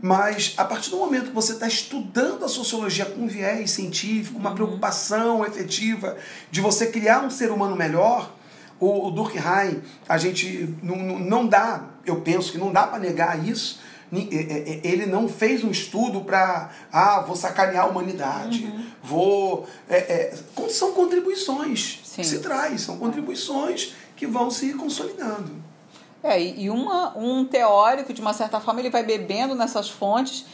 Mas a partir do momento que você está estudando a sociologia com viés científico, uma preocupação efetiva de você criar um ser humano melhor, o, o Durkheim, a gente não, não- dá, eu penso que não dá para negar isso. É- é- é- Ele não fez um estudo para, ah, vou sacanear a humanidade, vou. é, é, são contribuições Sim. que se traz, são contribuições que vão se consolidando. É, e e uma, um teórico, de uma certa forma, ele vai bebendo nessas fontes,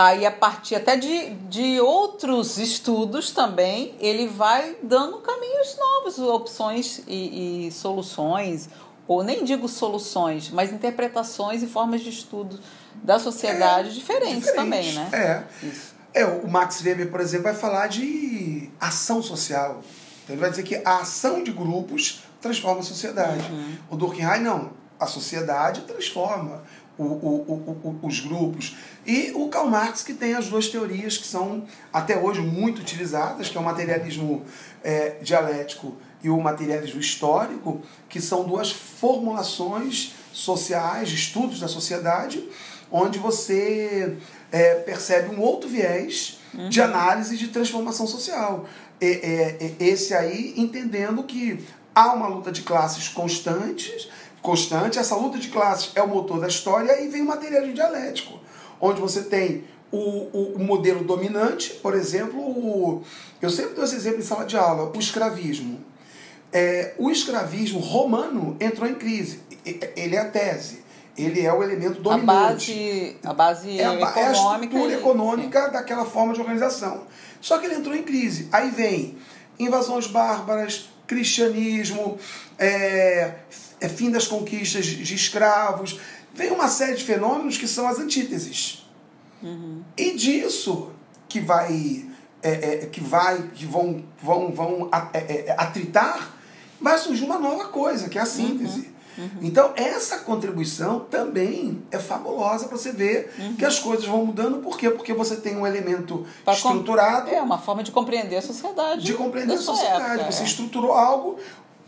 aí a partir até de, de outros estudos também, ele vai dando caminhos novos, opções e, e soluções, ou nem digo soluções, mas interpretações e formas de estudo da sociedade diferentes também, né? É. Isso. É, o Max Weber, por exemplo, vai falar de ação social. Então ele vai dizer que a ação de grupos transforma a sociedade. Uhum. O Durkheim, não. A sociedade transforma o- o- o- os grupos. E o Karl Marx, que tem as duas teorias que são até hoje muito utilizadas, que é o materialismo é, dialético e o materialismo histórico, que são duas formulações sociais, estudos da sociedade, onde você é, percebe um outro viés de análise de transformação social. E- é- é- esse aí entendendo que há uma luta de classes constantes, constante. Essa luta de classes é o motor da história e vem o materialismo dialético, onde você tem o, o, o modelo dominante, por exemplo, o, eu sempre dou esse exemplo em sala de aula, o escravismo. É, o escravismo romano entrou em crise. Ele é a tese. Ele é o elemento A dominante. base, a base É a, ba- é a econômica. estrutura e- econômica daquela forma de organização. Só que ele entrou em crise. Aí vem invasões bárbaras, cristianismo, é, é, fim das conquistas de escravos. Vem uma série de fenômenos que são as antíteses. E disso que vai, é, é, que vai, que vão, vão, vão a- é, é, atritar, vai surgir uma nova coisa, que é a síntese. Então, essa contribuição também é fabulosa para você ver que as coisas vão mudando. Por quê? Porque você tem um elemento Pra estruturado É uma forma de compreender a sociedade. de compreender a sociedade. época, você é. estruturou algo,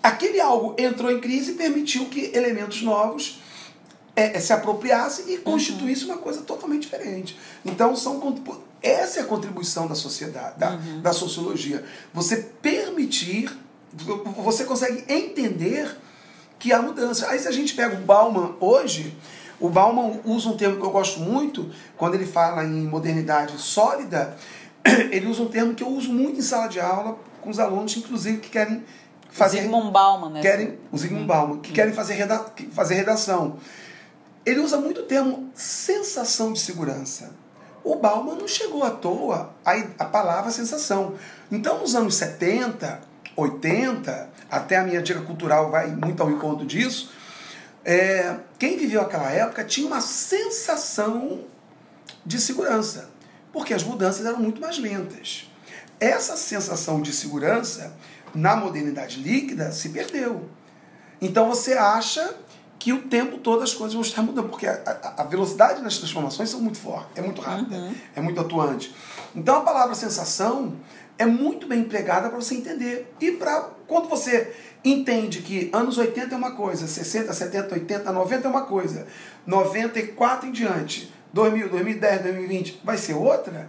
aquele algo entrou em crise e permitiu que elementos novos é, é, se apropriassem e constituísse uma coisa totalmente diferente. Então, são, essa é a contribuição da sociedade, da, da sociologia. Você permitir, você consegue entender que há mudança. Aí se a gente pega o Bauman hoje, o Bauman usa um termo que eu gosto muito, quando ele fala em modernidade sólida, ele usa um termo que eu uso muito em sala de aula com os alunos, inclusive, que querem fazer Zygmunt Bauman, né? querem, o Zygmunt Bauman, que querem fazer, reda, fazer redação. Ele usa muito o termo sensação de segurança. O Bauman não chegou à toa a, a palavra sensação. Então, nos anos 70, 80, até a minha dica cultural vai muito ao encontro disso, é, quem viveu aquela época tinha uma sensação de segurança, porque as mudanças eram muito mais lentas. Essa sensação de segurança, na modernidade líquida, se perdeu. Então você acha que o tempo todo as coisas vão estar mudando, porque a, a- a velocidade das transformações são muito forte, é muito rápida, é muito atuante. Então a palavra sensação é muito bem empregada para você entender. E para quando você entende que anos 80 é uma coisa, 60, 70, 80, 90 é uma coisa, 94 em diante, 2000, 2010, 2020 vai ser outra,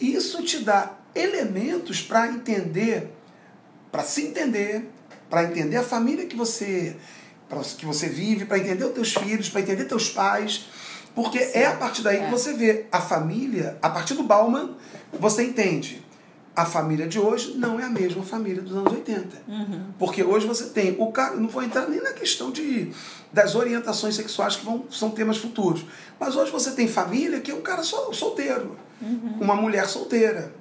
isso te dá elementos para entender, para se entender, para entender a família que você que você vive, para entender os teus filhos, para entender teus pais, porque é a partir daí que É. você vê a família, a partir do Bauman, você entende. A família de hoje não é a mesma família dos anos 80. Porque hoje você tem o cara, não vou entrar nem na questão de das orientações sexuais que vão, são temas futuros. Mas hoje você tem família que é um cara sol, solteiro, uma mulher solteira,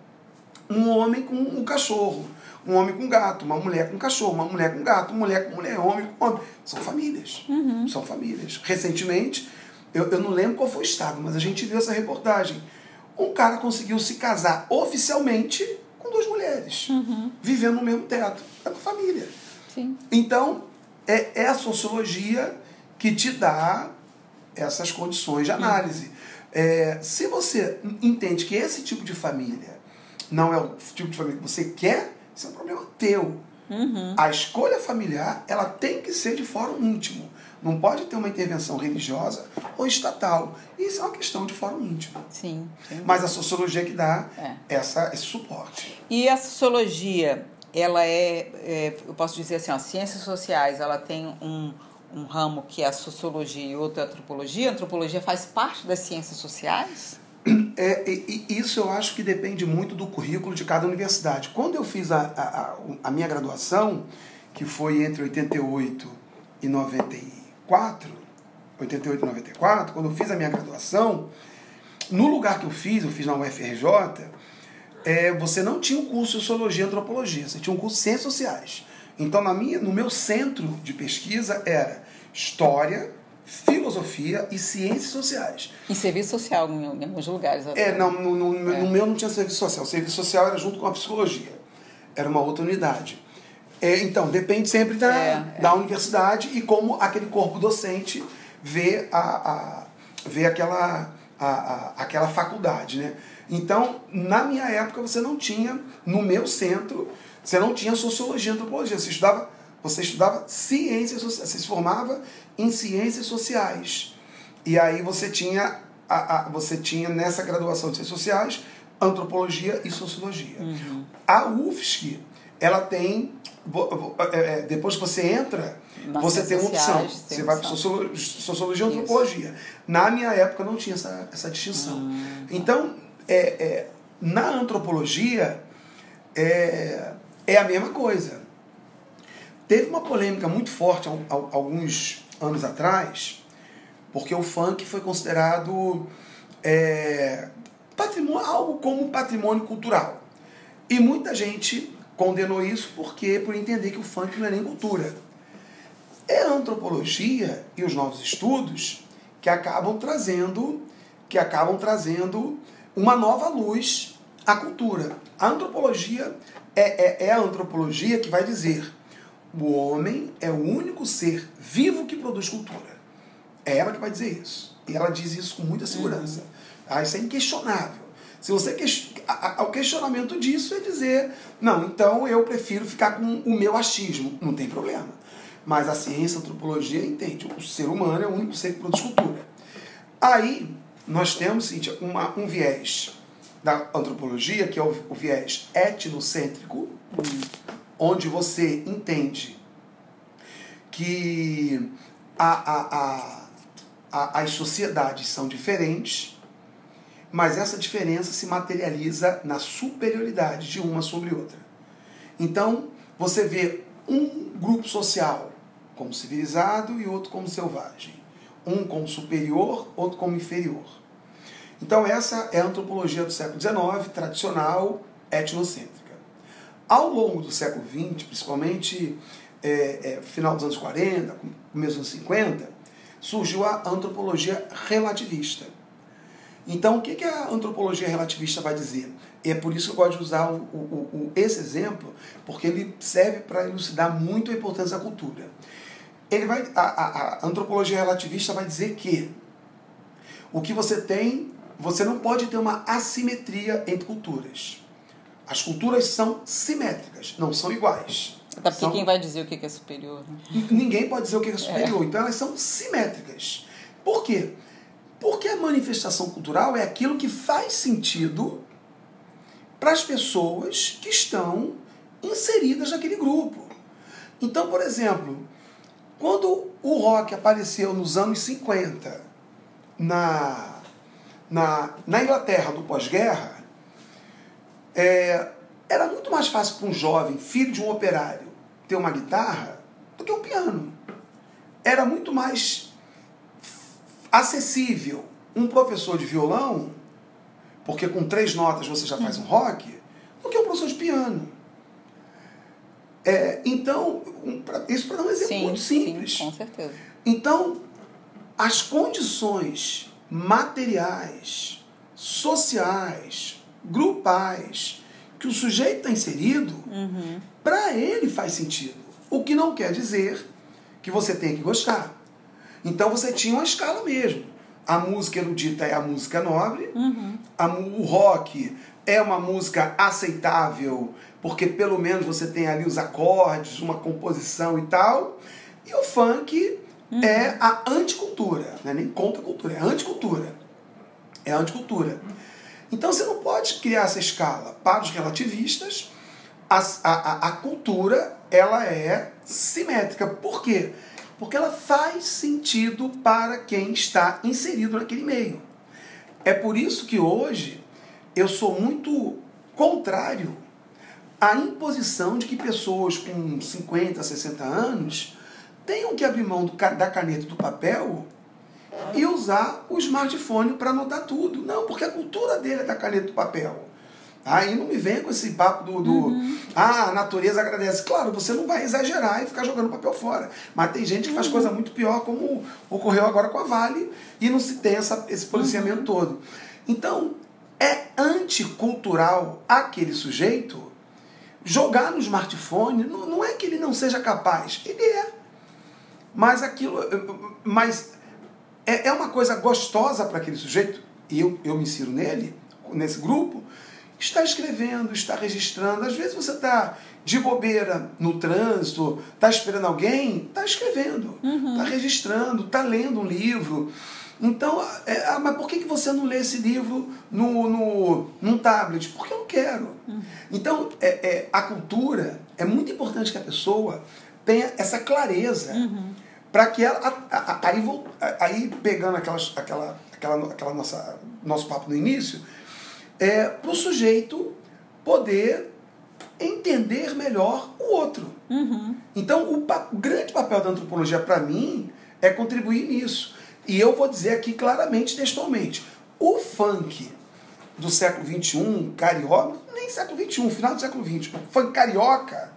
um homem com um cachorro, um homem com gato, uma mulher com cachorro, uma mulher com gato, uma mulher com mulher, homem com homem. São famílias. São famílias. Recentemente, eu, eu não lembro qual foi o estado, mas a gente viu essa reportagem. Um cara conseguiu se casar oficialmente com duas mulheres, vivendo no mesmo teto. É uma família. Sim. Então, é, é a sociologia que te dá essas condições de análise. É, se você entende que esse tipo de família não é o tipo de família que você quer, isso é um problema teu. A escolha familiar ela tem que ser de fórum íntimo. Não pode ter uma intervenção religiosa ou estatal. Isso é uma questão de fórum íntimo. Sim. sim. Mas a sociologia que dá É. essa, esse suporte. E a sociologia, ela é, é, eu posso dizer assim, ó, ciências sociais, ela tem um, um ramo que é a sociologia e outro é a antropologia. A antropologia faz parte das ciências sociais? É, e, e isso eu acho que depende muito do currículo de cada universidade. Quando eu fiz a, a, a- minha graduação, que foi entre 88 e 94, 88 e 94, quando eu fiz a minha graduação, no lugar que eu fiz, eu fiz na UFRJ, é, você não tinha um curso de Sociologia e Antropologia, você tinha um curso de Ciências Sociais. Então, na minha, no meu centro de pesquisa era História, Filosofia e Ciências Sociais. Em serviço social, em, alguns lugares. até. É, não, no, no- É. no meu não tinha serviço social. O serviço social era junto com a psicologia. Era uma outra unidade. É, então, depende sempre da, É, é. da universidade e como aquele corpo docente vê, a, a, vê aquela, a, a- aquela faculdade. Né? Então, na minha época, você não tinha, no meu centro, você não tinha sociologia e antropologia. Você estudava, você estudava ciências sociais, você se formava em ciências sociais. E aí você tinha, a, a- você tinha nessa graduação de ciências sociais, antropologia e sociologia. A UFSC, ela tem é, é, depois que você entra, Nas você tem uma opção. sociais, Você vai para sociologia, sociologia e antropologia. Na minha época não tinha essa, essa distinção. Hum. Então, é, é, na antropologia, é, é a mesma coisa. Teve uma polêmica muito forte há alguns anos atrás, porque o funk foi considerado é, patrimônio, algo como patrimônio cultural. E muita gente condenou isso porque por entender que o funk não é nem cultura. É a antropologia e os novos estudos que acabam trazendo que acabam trazendo uma nova luz à cultura. A antropologia é, é, é a antropologia que vai dizer o homem é o único ser vivo que produz cultura. É ela que vai dizer isso. E ela diz isso com muita segurança. Ah, isso é inquestionável. Se você a- o questionamento disso é dizer, não, então eu prefiro ficar com o meu achismo. Não tem problema. Mas a ciência, a antropologia entende. O ser humano é o único ser que produz cultura. Aí nós temos, Cíntia, uma, um viés da antropologia, que é o, o viés etnocêntrico, onde você entende que a, a, a, as sociedades são diferentes, mas essa diferença se materializa na superioridade de uma sobre outra. Então, você vê um grupo social como civilizado e outro como selvagem. Um como superior, outro como inferior. Então, essa é a antropologia do século XIX, tradicional, etnocêntrica. Ao longo do século XX, principalmente é, é, final dos anos 40, começo dos anos 50, surgiu a antropologia relativista. Então, o que, que a antropologia relativista vai dizer? E é por isso que eu gosto de usar o, o- o- esse exemplo, porque ele serve para elucidar muito a importância da cultura. Ele vai, a, a- a antropologia relativista vai dizer que o que você tem, você não pode ter uma assimetria entre culturas. As culturas são simétricas, não são iguais. Até porque São- quem vai dizer o que é superior? né? Ninguém pode dizer o que é superior. Então elas são simétricas. Por quê? Porque a manifestação cultural é aquilo que faz sentido para as pessoas que estão inseridas naquele grupo. Então, por exemplo, quando o rock apareceu nos anos 50 na, na, na Inglaterra do pós-guerra, é, era muito mais fácil para um jovem, filho de um operário, ter uma guitarra do que um piano. Era muito mais acessível um professor de violão, porque com três notas você já faz um rock, do que um professor de piano. É, então, isso para dar um exemplo muito simples. Sim, com certeza. Então, as condições materiais, sociais, grupais que o sujeito está inserido, para ele faz sentido. O que não quer dizer que você tem que gostar. Então você tinha uma escala mesmo. A música erudita é a música nobre, a mu- o rock é uma música aceitável, porque pelo menos você tem ali os acordes, uma composição e tal. E o funk é a anticultura, não é nem contra a cultura, é a anticultura. É a anticultura. Então você não pode criar essa escala. Para os relativistas, a, a, a- cultura ela é simétrica. Por quê? Porque ela faz sentido para quem está inserido naquele meio. É por isso que hoje eu sou muito contrário à imposição de que pessoas com 50, 60 anos tenham que abrir mão do da caneta do papel e usar o smartphone para anotar tudo. Não, porque a cultura dele é da caneta e do papel. Aí não me venha com esse papo do, do ah, a natureza agradece. Claro, você não vai exagerar e ficar jogando papel fora. Mas tem gente que faz coisa muito pior, como ocorreu agora com a Vale, e não se tem essa, esse policiamento todo. Então, é anticultural aquele sujeito jogar no smartphone. Não, não é que ele não seja capaz, ele é. Mas aquilo. Mas é, é uma coisa gostosa para aquele sujeito, e eu, eu me insiro nele, nesse grupo, Está escrevendo, está registrando. Às vezes você está de bobeira no trânsito, está esperando alguém, está escrevendo, está registrando, está lendo um livro. Então, é, ah, mas por que, que você não lê esse livro no, no, num tablet? Porque eu não quero. Então, é, é, a cultura, é muito importante que a pessoa tenha essa clareza para que ela. a- a- a- Aí, vou- aí pegando aquelas, aquela, aquela, aquela nossa, nosso papo no início, é para o sujeito poder entender melhor o outro. Então, o, o grande papel da antropologia para mim é contribuir nisso. E eu vou dizer aqui claramente, textualmente: o funk do século XXI, carioca, nem século XXI, final do século XX, funk carioca,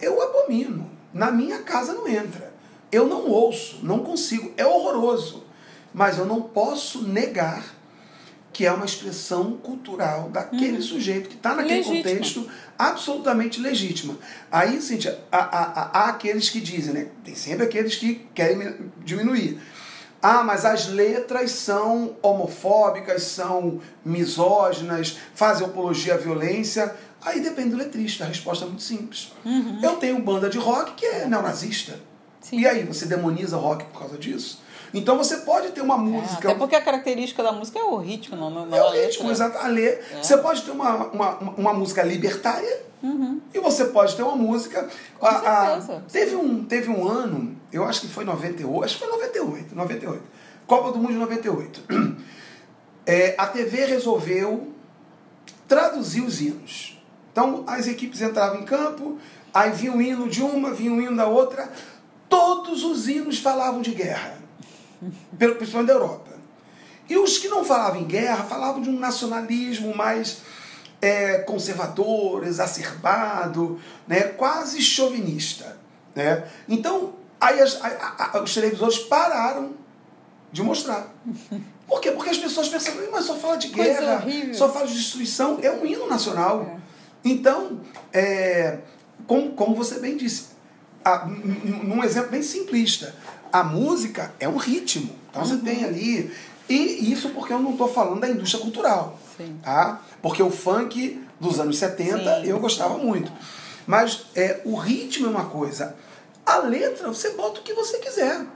eu abomino. Na minha casa não entra. Eu não ouço, não consigo. É horroroso. Mas eu não posso negar que é uma expressão cultural daquele sujeito que está naquele Legítima. contexto absolutamente legítima. Aí, Cíntia, há, há, há- aqueles que dizem, né? Tem sempre aqueles que querem mi- diminuir. Ah, mas as letras são homofóbicas, são misóginas, fazem apologia à violência. Aí depende do letrista, a resposta é muito simples. Eu tenho banda de rock que é neonazista. Sim. E aí, você demoniza rock por causa disso? Então você pode ter uma É, música. até porque a característica da música é o ritmo, não, não, não É o ritmo, exato. A ler. Você pode ter uma, uma, uma música libertária e você pode ter uma música. Com a- a- teve, um, teve um ano, eu acho que foi 98, acho que foi 98, 98. Copa do Mundo de 98. É, a TV resolveu traduzir os hinos. Então as equipes entravam em campo, aí vinha o hino de uma, vinha o hino da outra. Todos os hinos falavam de guerra, principalmente da Europa. E os que não falavam em guerra falavam de um nacionalismo mais é, conservador, exacerbado, né, quase chauvinista. Né? Então, aí as- a- a- os televisores pararam de mostrar. Por quê? Porque as pessoas pensam, "Ih, mas só fala de guerra, horrível." só fala de destruição, é um hino nacional. Então, é, como, como você bem disse, a- num exemplo bem simplista, a música é um ritmo. Então você tem ali. E isso porque eu não estou falando da indústria cultural. Sim. Tá? Porque o funk dos anos 70 Sim, eu gostava muito. Mas é, o ritmo é uma coisa. A letra, você bota o que você quiser.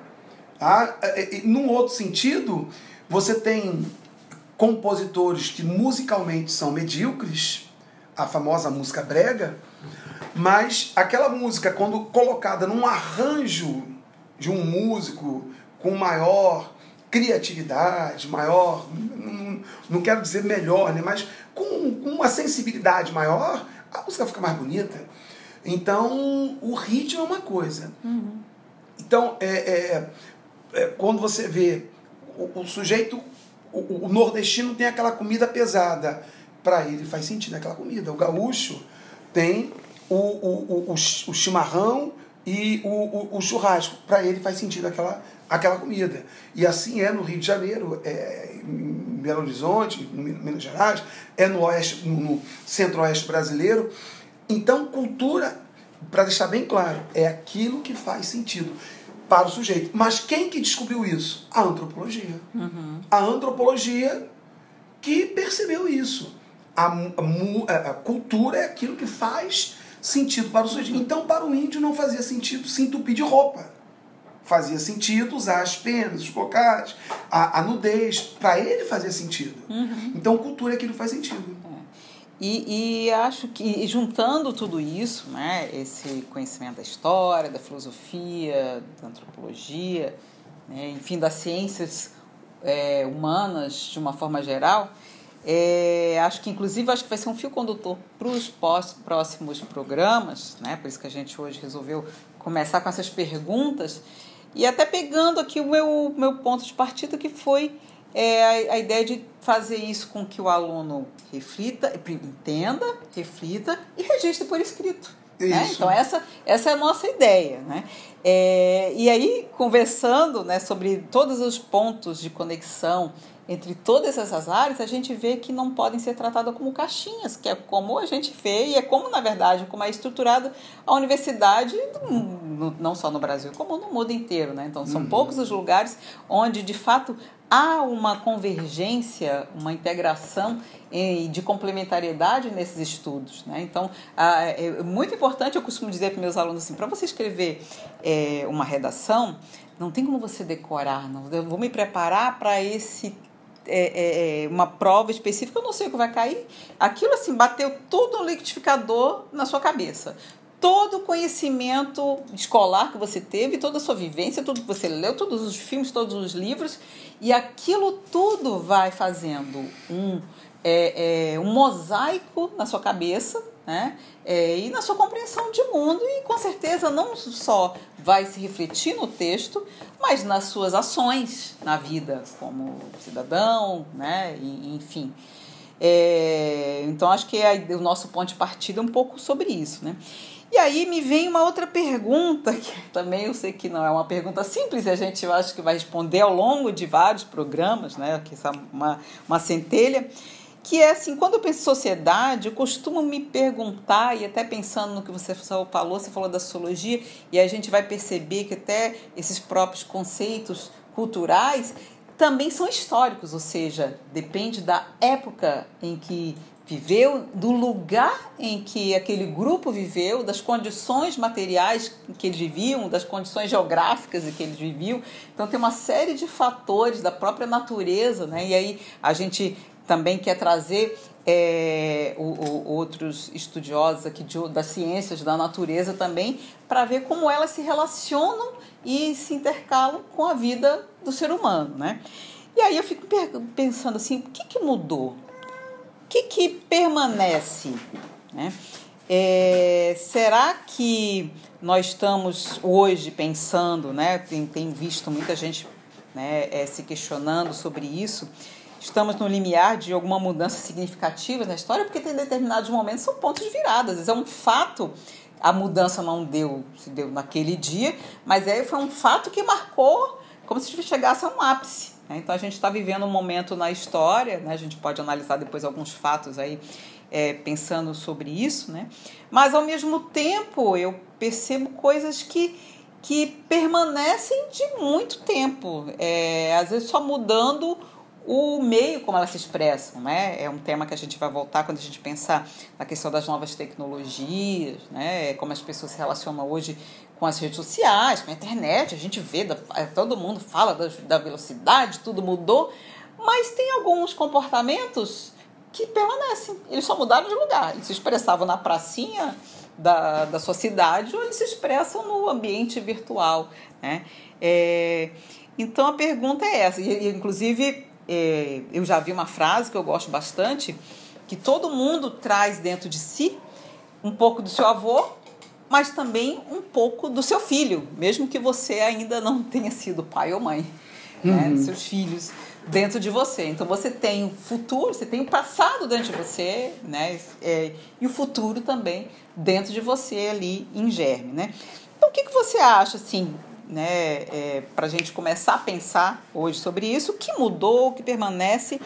Tá? É, é, Num outro sentido, você tem compositores que musicalmente são medíocres, a famosa música brega, mas aquela música, quando colocada num arranjo de um músico com maior criatividade, maior, não, quero dizer melhor, né, mas com, uma sensibilidade maior, a música fica mais bonita. Então, o ritmo é uma coisa. Então, é, é- é, quando você vê o, o sujeito, o, o nordestino tem aquela comida pesada, para ele faz sentido aquela comida. O gaúcho tem o, o, o, o chi- o chimarrão e o, o, o churrasco, para ele faz sentido aquela, aquela comida. E assim é no Rio de Janeiro, é em Belo Horizonte, em Minas Gerais, é no oeste, no, no centro-oeste brasileiro. Então, cultura, para deixar bem claro, é aquilo que faz sentido para o sujeito. Mas quem que descobriu isso? A antropologia. A antropologia que percebeu isso. A, a- a cultura é aquilo que faz sentido para o sujeito. Então, para o índio não fazia sentido se entupir de roupa. Fazia sentido usar as penas, os cocais, a, a nudez. Para ele fazia sentido. Então, cultura é aquilo que faz sentido. E, e acho que juntando tudo isso, né, esse conhecimento da história, da filosofia, da antropologia, né, enfim, das ciências é, humanas de uma forma geral, é, acho que inclusive acho que vai ser um fio condutor para os próximos programas, né, por isso que a gente hoje resolveu começar com essas perguntas e até pegando aqui o meu, meu ponto de partida que foi é a, a ideia de fazer isso com que o aluno reflita, entenda, reflita e registre por escrito. Né? Então, essa, essa é a nossa ideia. Né? É, e aí, conversando né, sobre todos os pontos de conexão entre todas essas áreas, a gente vê que não podem ser tratadas como caixinhas, que é como a gente vê e é como, na verdade, como é estruturada a universidade, no- não só no Brasil, como no mundo inteiro. Né? Então, são poucos os lugares onde, de fato, há uma convergência, uma integração de complementariedade nesses estudos. Né? Então, é muito importante, eu costumo dizer para meus alunos assim, para você escrever é, uma redação, não tem como você decorar, não. Eu vou me preparar para esse é, é, é, uma prova específica, eu não sei o que vai cair. Aquilo assim, bateu tudo no liquidificador na sua cabeça todo o conhecimento escolar que você teve, toda a sua vivência, tudo que você leu, todos os filmes, todos os livros, e aquilo tudo vai fazendo um, é, é, um mosaico na sua cabeça né? É, e na sua compreensão de mundo, e com certeza não só vai se refletir no texto, mas nas suas ações na vida, como cidadão, né? E, enfim. É, então acho que é o nosso ponto de partida é um pouco sobre isso. Né? E aí me vem uma outra pergunta, que também eu sei que não é uma pergunta simples, e a gente eu acho que vai responder ao longo de vários programas, né? Que é uma, uma centelha, que é assim, quando eu penso em sociedade, eu costumo me perguntar, e até pensando no que você falou, você falou da sociologia, e a gente vai perceber que até esses próprios conceitos culturais também são históricos, ou seja, depende da época em que viveu, do lugar em que aquele grupo viveu, das condições materiais que eles viviam, das condições geográficas em que eles viviam. Então tem uma série de fatores da própria natureza, né? E aí a gente também quer trazer é, o, o, outros estudiosos aqui de, das ciências da natureza também para ver como elas se relacionam e se intercalam com a vida do ser humano, né? E aí eu fico pensando assim, o que, que mudou? O que, que permanece? Né? É, será que nós estamos hoje pensando, né? Tem, tem visto muita gente né, é, se questionando sobre isso. Estamos no limiar de alguma mudança significativa na história, porque tem determinados momentos são pontos de. Às vezes é um fato, a mudança não deu, se deu naquele dia, mas aí foi um fato que marcou como se chegasse a um ápice. Né? Então a gente está vivendo um momento na história, né? a gente pode analisar depois alguns fatos aí é, pensando sobre isso, né? mas ao mesmo tempo eu percebo coisas que, que permanecem de muito tempo, é, às vezes só mudando o meio como elas se expressam, né? É um tema que a gente vai voltar quando a gente pensar na questão das novas tecnologias, né? Como as pessoas se relacionam hoje com as redes sociais, com a internet, a gente vê, é, todo mundo fala da, velocidade, tudo mudou, mas tem alguns comportamentos que permanecem. Eles só mudaram de lugar. Eles se expressavam na pracinha da, da sua cidade ou eles se expressam no ambiente virtual. Né? É, então a pergunta é essa. E, inclusive, é, eu já vi uma frase que eu gosto bastante, que todo mundo traz dentro de si um pouco do seu avô mas também um pouco do seu filho, mesmo que você ainda não tenha sido pai ou mãe, né? uhum. né? seus filhos dentro de você. Então você tem o futuro, você tem o passado dentro de você, né? É, e o futuro também dentro de você ali em germe, né? Então o que, que você acha assim, né? É, Para a gente começar a pensar hoje sobre isso, o que mudou, o que permanece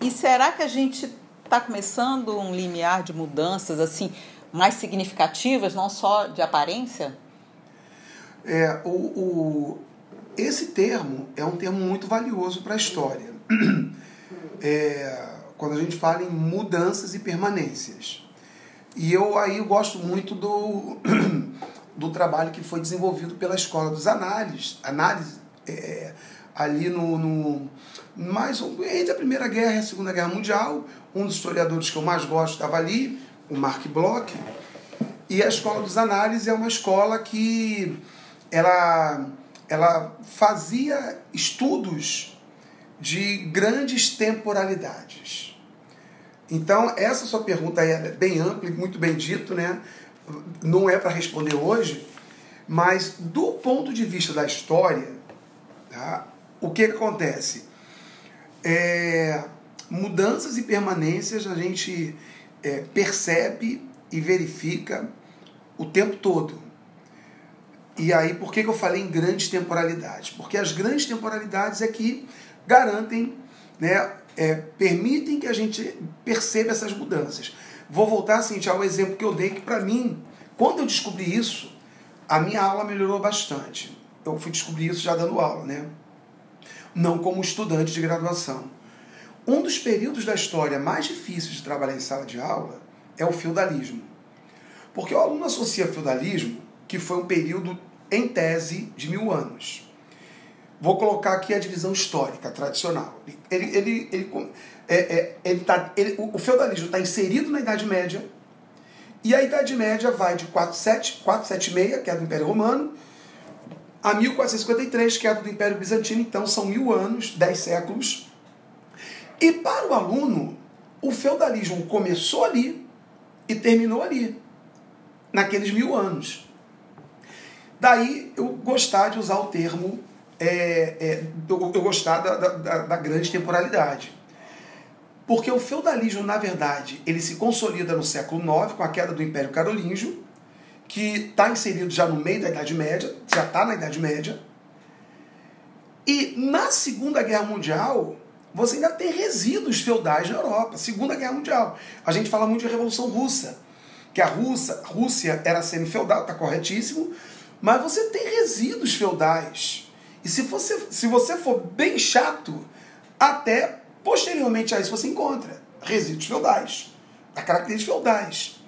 e será que a gente está começando um limiar de mudanças assim? mais significativas, não só de aparência? É, o, o, esse termo é um termo muito valioso para a história. É, quando a gente fala em mudanças e permanências. E eu aí eu gosto muito do, do trabalho que foi desenvolvido pela Escola dos Análises, análise, é, ali no, no mais entre a Primeira Guerra e a Segunda Guerra Mundial. Um dos historiadores que eu mais gosto estava ali, o Mark Bloch. E a Escola dos Análises é uma escola que ela, ela fazia estudos de grandes temporalidades. Então, essa sua pergunta é bem ampla e muito bem dito, né? Não é para responder hoje, mas do ponto de vista da história, tá? o que, que acontece? É, mudanças e permanências a gente é, percebe e verifica o tempo todo. E aí, por que, que eu falei em grandes temporalidades? Porque as grandes temporalidades é que garantem, né, é, permitem que a gente perceba essas mudanças. Vou voltar assim, ao exemplo que eu dei, que para mim, quando eu descobri isso, a minha aula melhorou bastante. Eu fui descobrir isso já dando aula, né? não como estudante de graduação. Um dos períodos da história mais difíceis de trabalhar em sala de aula é o feudalismo. Porque o aluno associa feudalismo, que foi um período, em tese, de mil anos. Vou colocar aqui a divisão histórica tradicional. Ele, ele, ele, é, é, ele tá, ele, o feudalismo está inserido na Idade Média, e a Idade Média vai de 476, 476 que é do Império Romano, a 1453, que é do Império Bizantino, então são mil anos, dez séculos. E para o aluno, o feudalismo começou ali e terminou ali, naqueles mil anos. Daí eu gostar de usar o termo, é, é, eu gostar da, da, da grande temporalidade. Porque o feudalismo, na verdade, ele se consolida no século IX, com a queda do Império Carolíngio, que está inserido já no meio da Idade Média, já está na Idade Média. E na Segunda Guerra Mundial, você ainda tem resíduos feudais na Europa. Segunda Guerra Mundial. A gente fala muito de Revolução Russa, que a Rússia, Rússia era semi-feudal, está corretíssimo, mas você tem resíduos feudais. E se você, se você for bem chato, até posteriormente a isso você encontra resíduos feudais, a características feudais.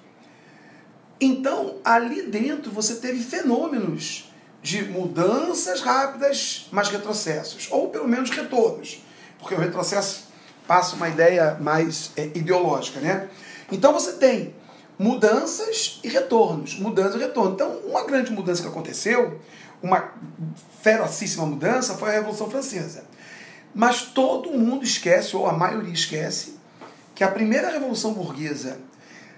Então, ali dentro você teve fenômenos de mudanças rápidas, mas retrocessos, ou pelo menos retornos, porque o retrocesso passa uma ideia mais é, ideológica, né? Então você tem mudanças e retornos, mudanças e retornos. Então, uma grande mudança que aconteceu, uma ferocíssima mudança, foi a Revolução Francesa. Mas todo mundo esquece, ou a maioria esquece, que a primeira Revolução Burguesa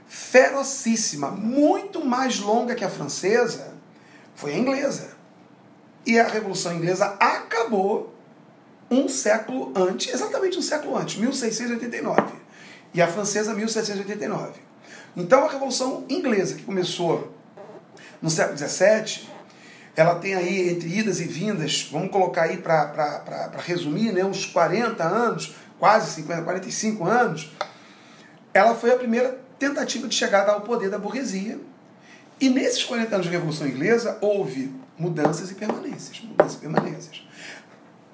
ferocíssima, muito mais longa que a francesa, foi a inglesa. E a Revolução Inglesa acabou um século antes, exatamente um século antes, 1689. E a francesa, 1789. Então a Revolução Inglesa, que começou no século XVII, ela tem aí, entre idas e vindas, vamos colocar aí para resumir, né, uns 40 anos, quase 50, 45 anos, ela foi a primeira tentativa de chegada ao poder da burguesia. E nesses 40 anos de Revolução Inglesa houve mudanças e permanências. Mudanças e permanências.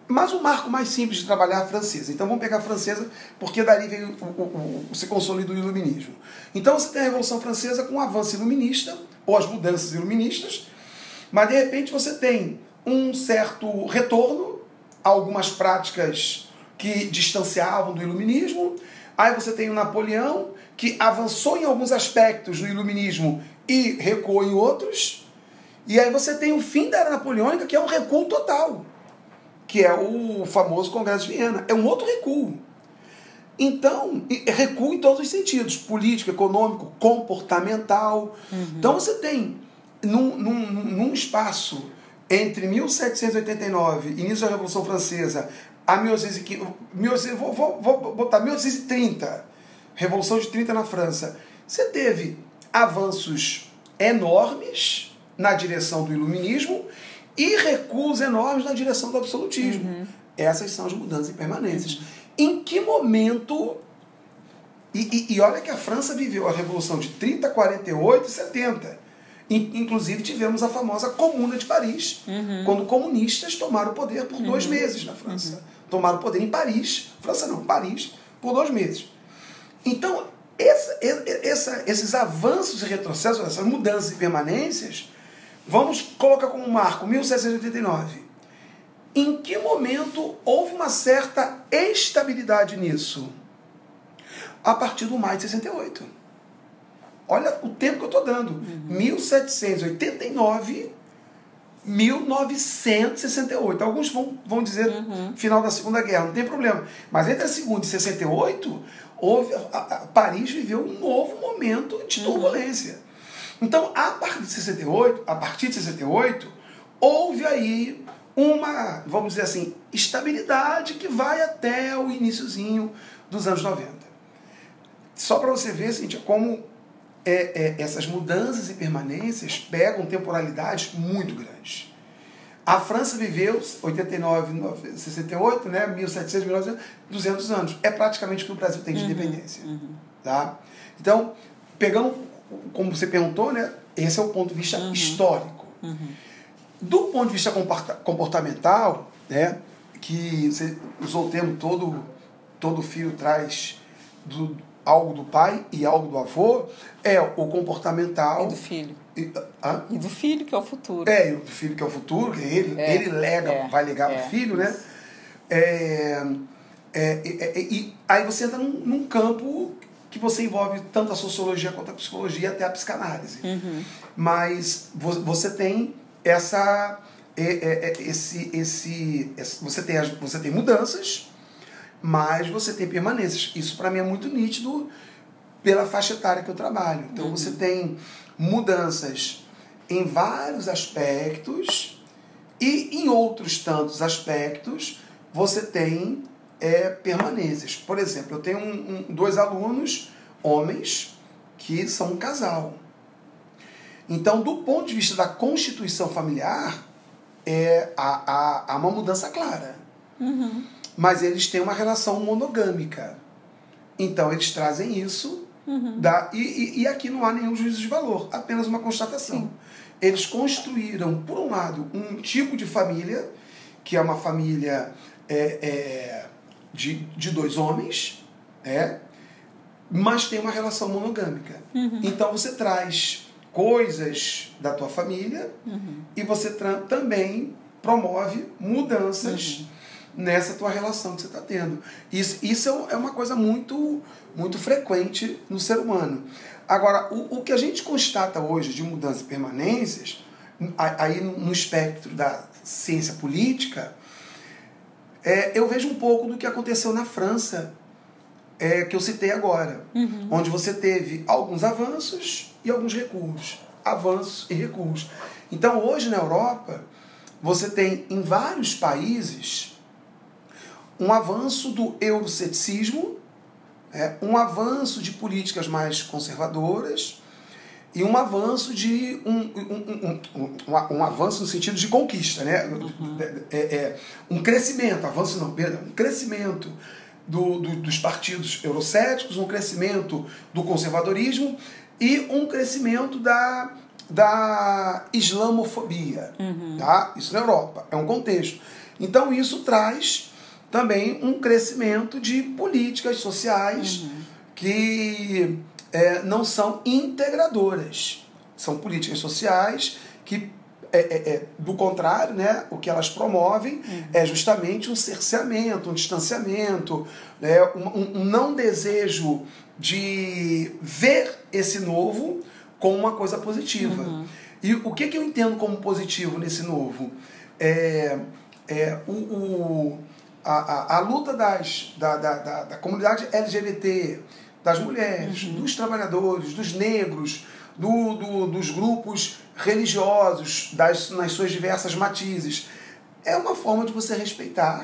Mas o marco mais simples de trabalhar é a francesa. Então vamos pegar a francesa, porque dali veio o, o, o, se consolida o iluminismo. Então você tem a Revolução Francesa com o avanço iluminista, ou as mudanças iluministas, mas de repente você tem um certo retorno a algumas práticas que distanciavam do iluminismo. Aí você tem o Napoleão, que avançou em alguns aspectos no iluminismo e recuou em outros. E aí você tem o fim da era napoleônica, que é um recuo total, que é o famoso Congresso de Viena. É um outro recuo. Então, recuo em todos os sentidos: político, econômico, comportamental. Uhum. Então você tem, num, num, num espaço entre 1789, início da Revolução Francesa, a 1815, vou, vou, vou botar 1830, Revolução de 30 na França, você teve avanços enormes na direção do iluminismo e recuos enormes na direção do absolutismo. Uhum. Essas são as mudanças e permanências. Uhum. Em que momento. E, e, e, olha que a França viveu a Revolução de 30, 48 e 70. Inclusive tivemos a famosa Comuna de Paris, uhum. quando comunistas tomaram o poder por dois uhum. meses na França. Uhum. Tomaram o poder em Paris, França não, Paris, por dois meses. Então, essa, essa, esses avanços e retrocessos, essas mudanças e permanências, vamos colocar como marco 1789. Em que momento houve uma certa estabilidade nisso? A partir do maio de 68. Olha o tempo que eu estou dando. Uhum. 1789 1968. Alguns vão, vão dizer uhum. final da Segunda Guerra, não tem problema. Mas entre a Segunda e 68, houve, a, a, Paris viveu um novo momento de uhum. turbulência. Uhum. Então, a partir de 68, a partir de 68, houve aí uma, vamos dizer assim, estabilidade que vai até o iníciozinho dos anos 90. Só para você ver, assim, como é, é, essas mudanças e permanências pegam temporalidades muito grandes. A França viveu 89, 68, né, 1700, 1900, 200 anos. É praticamente o que o Brasil tem de uhum, independência. Uhum. Tá? Então, pegando, como você perguntou, né, esse é o ponto de vista uhum. histórico. Uhum. Do ponto de vista comportamental, né, que você usou o termo todo, todo filho traz do, algo do pai e algo do avô, é o comportamental. E do filho. E, hã? E do filho, que é o futuro. É, e o do filho que é o futuro, que ele, É, ele lega, é, vai ligar é, pro filho, né? É, é, é, e aí você entra num, num campo que você envolve tanto a sociologia quanto a psicologia, até a psicanálise. Uhum. Mas vo- você tem essa. esse, esse, esse- você, tem você tem mudanças, mas você tem permanências. Isso para mim é muito nítido pela faixa etária que eu trabalho. Então você tem mudanças em vários aspectos e em outros tantos aspectos você tem é, permanências. Por exemplo, eu tenho um- um- dois alunos, homens, que são um casal. Então, do ponto de vista da constituição familiar, é, há, há, há uma mudança clara. Mas eles têm uma relação monogâmica. Então, eles trazem isso. Da, e, e, e aqui não há nenhum juízo de valor, apenas uma constatação. Eles construíram, por um lado, um tipo de família, que é uma família é, é, de, de dois homens, é, mas tem uma relação monogâmica. Então você traz coisas da tua família e você também promove mudanças nessa tua relação que você está tendo. Isso, isso é é uma coisa muito, muito frequente no ser humano. Agora, o, o que a gente constata hoje de mudanças e permanências, aí no espectro da ciência política, é, eu vejo um pouco do que aconteceu na França, é, que eu citei agora, onde você teve alguns avanços e alguns recuos. Avanços e recuos. Então, hoje na Europa, você tem em vários países um avanço do euroceticismo, é, um avanço de políticas mais conservadoras e um avanço de um, um, um, um, um, avanço no sentido de conquista, né? É, é, um crescimento, avanço não, perdão, um crescimento do, do, dos partidos eurocéticos, um crescimento do conservadorismo e um crescimento da, da islamofobia. Tá? Isso na Europa, é um contexto. Então isso traz também um crescimento de políticas sociais que é, não são integradoras. São políticas sociais que, é, é, é, do contrário, né, o que elas promovem é justamente um cerceamento, um distanciamento, né, um, um- não desejo de ver esse novo como uma coisa positiva. E o que, que eu entendo como positivo nesse novo? É, é o, o- a, a, a luta das, da, da, da, da comunidade LGBT, das mulheres, dos trabalhadores, dos negros, do, do- dos grupos religiosos, das, nas suas diversas matizes. É uma forma de você respeitar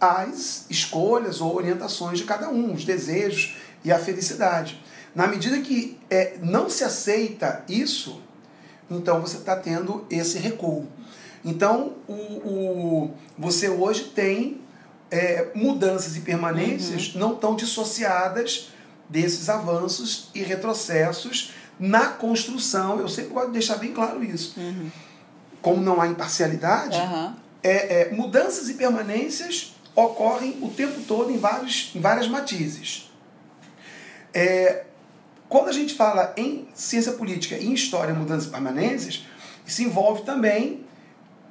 as escolhas ou orientações de cada um, os desejos e a felicidade. Na medida que é, não se aceita isso, então você está tendo esse recuo. Então, o, o- você hoje tem é, mudanças e permanências não tão dissociadas desses avanços e retrocessos na construção. Eu sempre gosto de deixar bem claro isso. Como não há imparcialidade, Aham. é, é, mudanças e permanências ocorrem o tempo todo em, vários, em várias matizes. É, quando a gente fala em ciência política e em história, mudanças e permanências, isso envolve também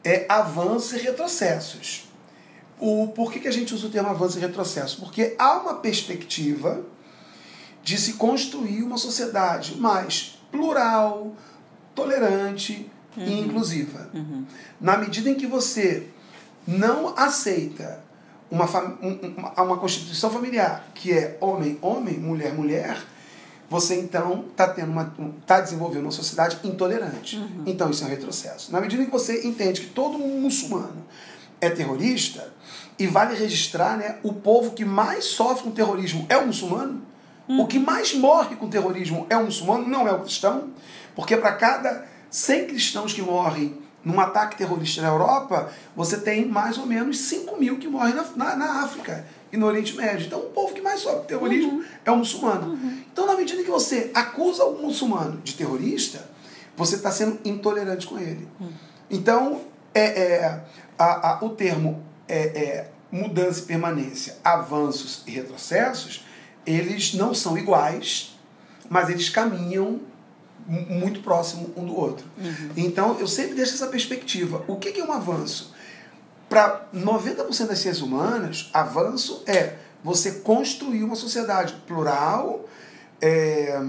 é, avanços e retrocessos. O, por que, que a gente usa o termo avanço e retrocesso? Porque há uma perspectiva de se construir uma sociedade mais plural, tolerante e inclusiva. Na medida em que você não aceita uma, um- uma, uma constituição familiar que é homem, homem, mulher, mulher, você então está tendo uma, tá desenvolvendo uma sociedade intolerante. Então isso é um retrocesso. Na medida em que você entende que todo muçulmano é terrorista e vale registrar, né, o povo que mais sofre com terrorismo é o muçulmano. O que mais morre com terrorismo é o muçulmano, não é o cristão, porque para cada 100 cristãos que morrem num ataque terrorista na Europa, você tem mais ou menos 5 mil que morrem na, na, na África e no Oriente Médio. Então, o povo que mais sofre com terrorismo é o muçulmano. Então, na medida que você acusa o muçulmano de terrorista, você está sendo intolerante com ele. Então, é, é, a- a- o termo é, é, mudança e permanência, avanços e retrocessos, eles não são iguais, mas eles caminham mu- muito próximo um do outro. Então, eu sempre deixo essa perspectiva. O que é um avanço? Para 90% das ciências humanas, avanço é você construir uma sociedade plural, é,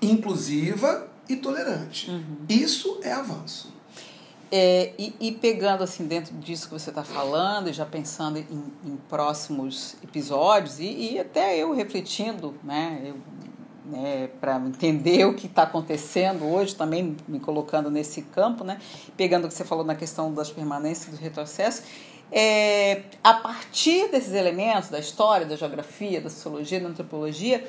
inclusiva e tolerante. Isso é avanço. É, e, e pegando assim dentro disso que você está falando, e já pensando em, em próximos episódios, e, e até eu refletindo, né, né, para entender o que está acontecendo hoje, também me colocando nesse campo, né, pegando o que você falou na questão das permanências do retrocesso, é, a partir desses elementos da história, da geografia, da sociologia, da antropologia,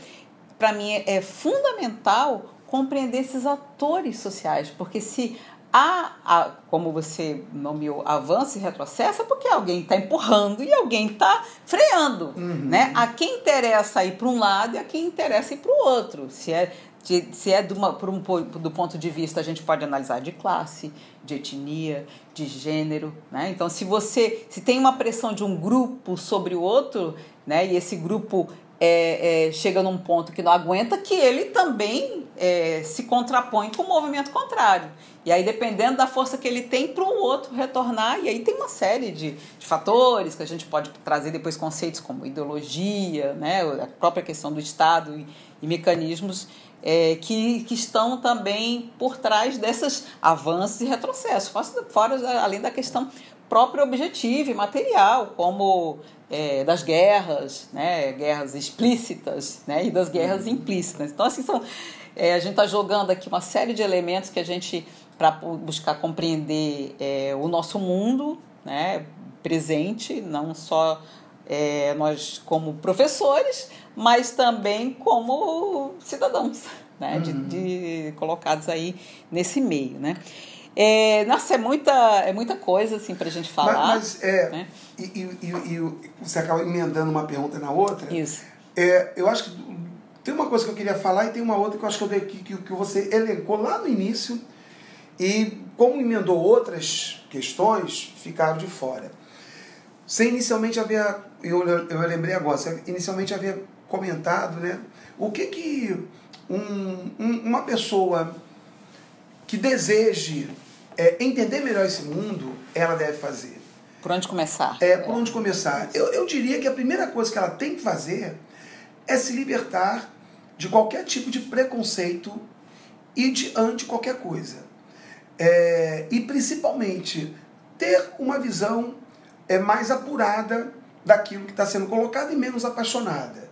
para mim é, é fundamental compreender esses atores sociais, porque se há, há, como você nomeou, avanço e retrocesso, é porque alguém está empurrando e alguém está freando. Né? A quem interessa ir para um lado e a quem interessa ir para o outro. Se é, de- se é de uma, por um, do ponto de vista, a gente pode analisar de classe, de etnia, de gênero. Né? Então, se você se tem uma pressão de um grupo sobre o outro, né, e esse grupo é, é, chega num ponto que não aguenta, que ele também é, se contrapõe com o movimento contrário. E aí, dependendo da força que ele tem para o outro retornar, e aí tem uma série de, de fatores que a gente pode trazer depois conceitos como ideologia, né, a própria questão do Estado e, e mecanismos é, que, que estão também por trás desses avanços e retrocessos, fora, fora além da questão própria objetiva e material, como é, das guerras, né, guerras explícitas né, e das guerras implícitas. Então, assim, são, é, a gente está jogando aqui uma série de elementos que a gente, para buscar compreender é, o nosso mundo né, presente, não só é, nós como professores, mas também como cidadãos, né, de, de- colocados aí nesse meio, né. É, nossa, é muita, é muita coisa assim para a gente falar. Mas, mas, é, né? e, e, e, e você acaba emendando uma pergunta na outra. Isso. É, eu acho que tem uma coisa que eu queria falar e tem uma outra que eu acho que, eu dei, que, que, você elencou lá no início e como emendou outras questões, ficaram de fora. Você inicialmente havia, eu, eu lembrei agora, você inicialmente havia comentado, né? O que que um, um- uma pessoa que deseje é, entender melhor esse mundo, ela deve fazer? Por onde começar? É, por onde começar? Eu, eu diria que a primeira coisa que ela tem que fazer é se libertar de qualquer tipo de preconceito e de ante qualquer coisa. É, e principalmente ter uma visão é, mais apurada daquilo que está sendo colocado e menos apaixonada.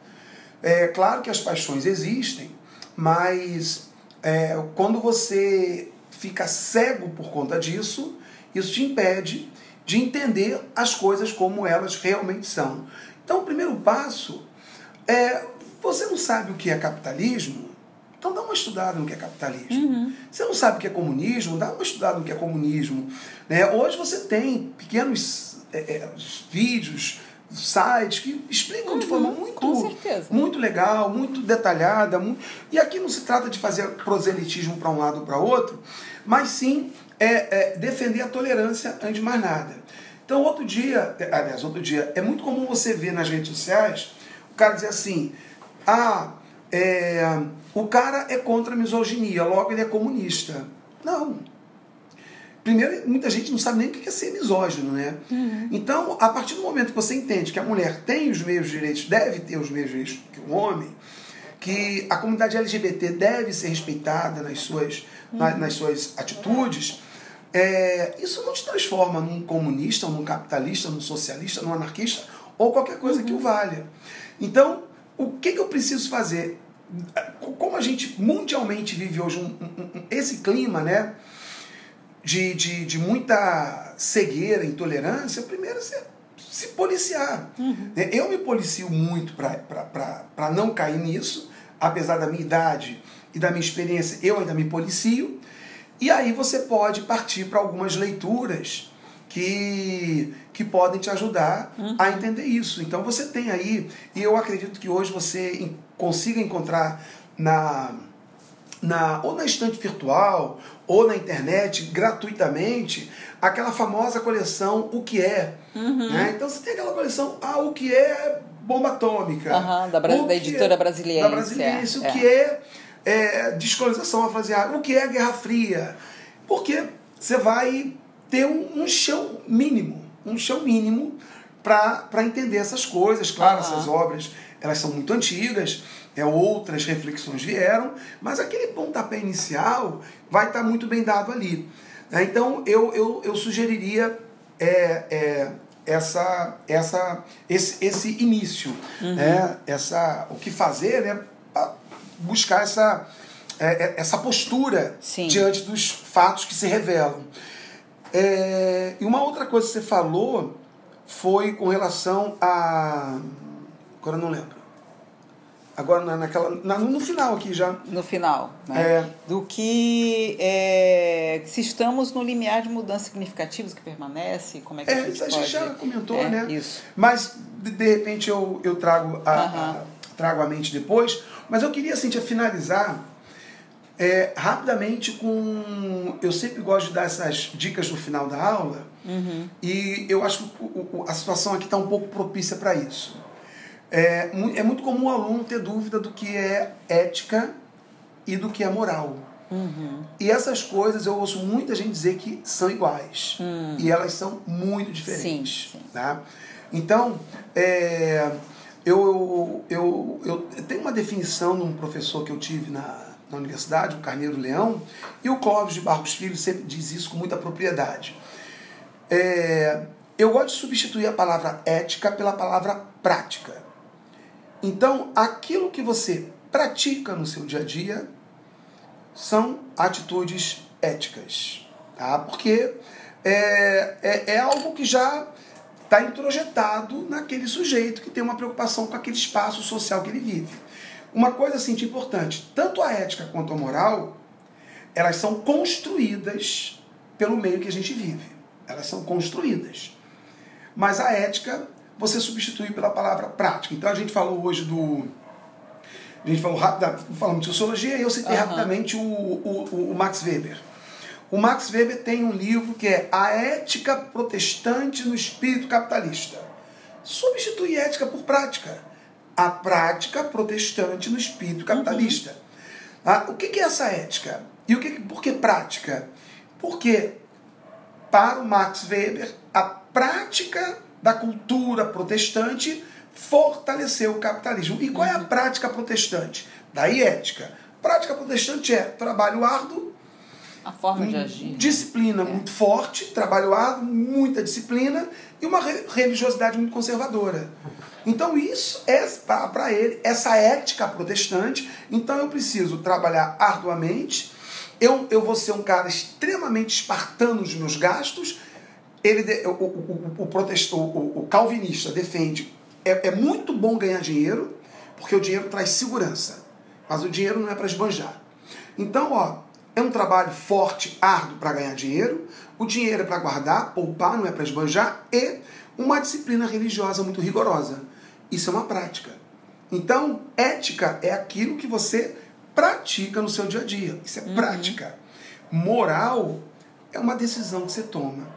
É claro que as paixões existem, mas é, quando você fica cego por conta disso, isso te impede de entender as coisas como elas realmente são. Então, o primeiro passo é: você não sabe o que é capitalismo? Então dá uma estudada no que é capitalismo. Você não sabe o que é comunismo? Dá uma estudada no que é comunismo. Né? Hoje você tem pequenos é, é, vídeos, sites que explicam de forma muito, muito legal, muito detalhada. mu- E aqui não se trata de fazer proselitismo para um lado ou para outro, mas sim é, é, defender a tolerância antes de mais nada. Então, outro dia, é, aliás, outro dia, é muito comum você ver nas redes sociais o cara dizer assim: ah, é, o cara é contra a misoginia, logo ele é comunista. Não. Primeiro, muita gente não sabe nem o que é ser misógino, né? Então, a partir do momento que você entende que a mulher tem os mesmos direitos, deve ter os mesmos direitos que o homem, que a comunidade LGBT deve ser respeitada nas suas, na- nas suas atitudes, é, isso não te transforma num comunista, num capitalista, num socialista, num anarquista ou qualquer coisa que o valha. Então, o que, que eu preciso fazer? Como a gente mundialmente vive hoje um- um- um- esse clima, né? de, de, de muita cegueira, intolerância, primeiro você se policiar. Né? Eu me policio muito para não cair nisso, apesar da minha idade e da minha experiência, eu ainda me policio. E aí você pode partir para algumas leituras que, que podem te ajudar a entender isso. Então você tem aí, e eu acredito que hoje você consiga encontrar na, na, ou na estante virtual, ou na internet, gratuitamente, aquela famosa coleção O Que É. Né? Então você tem aquela coleção Ah, O Que É Bomba Atômica. Aham, da da Que editora é- Brasiliense, Da Brasiliense. é, o é. que é, é descolonização afrasiática. O que é Guerra Fria. Porque você vai ter um, um chão mínimo. Um chão mínimo para entender essas coisas. Claro, Aham. essas obras elas são muito antigas, é, outras reflexões vieram, mas aquele pontapé inicial vai estar muito bem dado ali. né? Então eu, eu, eu sugeriria é, é, essa, essa, esse, esse início, né? essa, o que fazer, né? pra buscar essa, é, é, essa postura Sim. diante dos fatos que se revelam. É, e uma outra coisa que você falou foi com relação a. Agora eu não lembro. Agora na- naquela, na- no final aqui já. no final, né? É. do que é, se estamos no limiar de mudanças significativas que permanece, como é que a É, gente isso a pode... gente já comentou, É, né? Isso. Mas de, de repente eu, eu trago, a, Aham. a- trago a mente depois. Mas eu queria, Cintia, finalizar é, rapidamente com. Eu sempre gosto de dar essas dicas no final da aula. Uhum. E eu acho que a situação aqui está um pouco propícia para isso. É, é muito comum o aluno ter dúvida do que é ética e do que é moral. Uhum. E essas coisas eu ouço muita gente dizer que são iguais. E elas são muito diferentes. Sim, sim. Tá? Então, é, eu, eu, eu tenho uma definição num professor que eu tive na, na universidade, o Carneiro Leão, e o Clóvis de Barros Filho sempre diz isso com muita propriedade. É, eu gosto de substituir a palavra ética pela palavra prática. Então, aquilo que você pratica no seu dia a dia são atitudes éticas. Tá? Porque é, é, é algo que já está introjetado naquele sujeito que tem uma preocupação com aquele espaço social que ele vive. Uma coisa assim de importante, tanto a ética quanto a moral, elas são construídas pelo meio que a gente vive. Elas são construídas. Mas a ética você substitui pela palavra prática. Então a gente falou hoje do. A gente falou rapida, falamos de sociologia e eu citei Aham. rapidamente o, o, o Max Weber. O Max Weber tem um livro que é A Ética Protestante no Espírito Capitalista. Substitui ética por prática. A prática protestante no espírito capitalista. Ah, o que é essa ética? E o que, por que prática? Porque para o Max Weber, a prática da cultura protestante fortaleceu o capitalismo. E qual é a prática protestante? Daí ética. Prática protestante é trabalho árduo, A forma de agir. disciplina muito forte, trabalho árduo, muita disciplina e uma re- religiosidade muito conservadora. Então isso é para ele essa ética protestante. Então eu preciso trabalhar arduamente. Eu, eu vou ser um cara extremamente espartano nos meus gastos. Ele, o, o, o, o, protest- o- o- o calvinista defende é, é muito bom ganhar dinheiro porque o dinheiro traz segurança, mas o dinheiro não é para esbanjar. Então, ó, é um trabalho forte, árduo para ganhar dinheiro. O dinheiro é para guardar, poupar, não é para esbanjar. E uma disciplina religiosa muito rigorosa. Isso é uma prática. Então, ética é aquilo que você pratica no seu dia a dia. Isso é prática. Moral é uma decisão que você toma.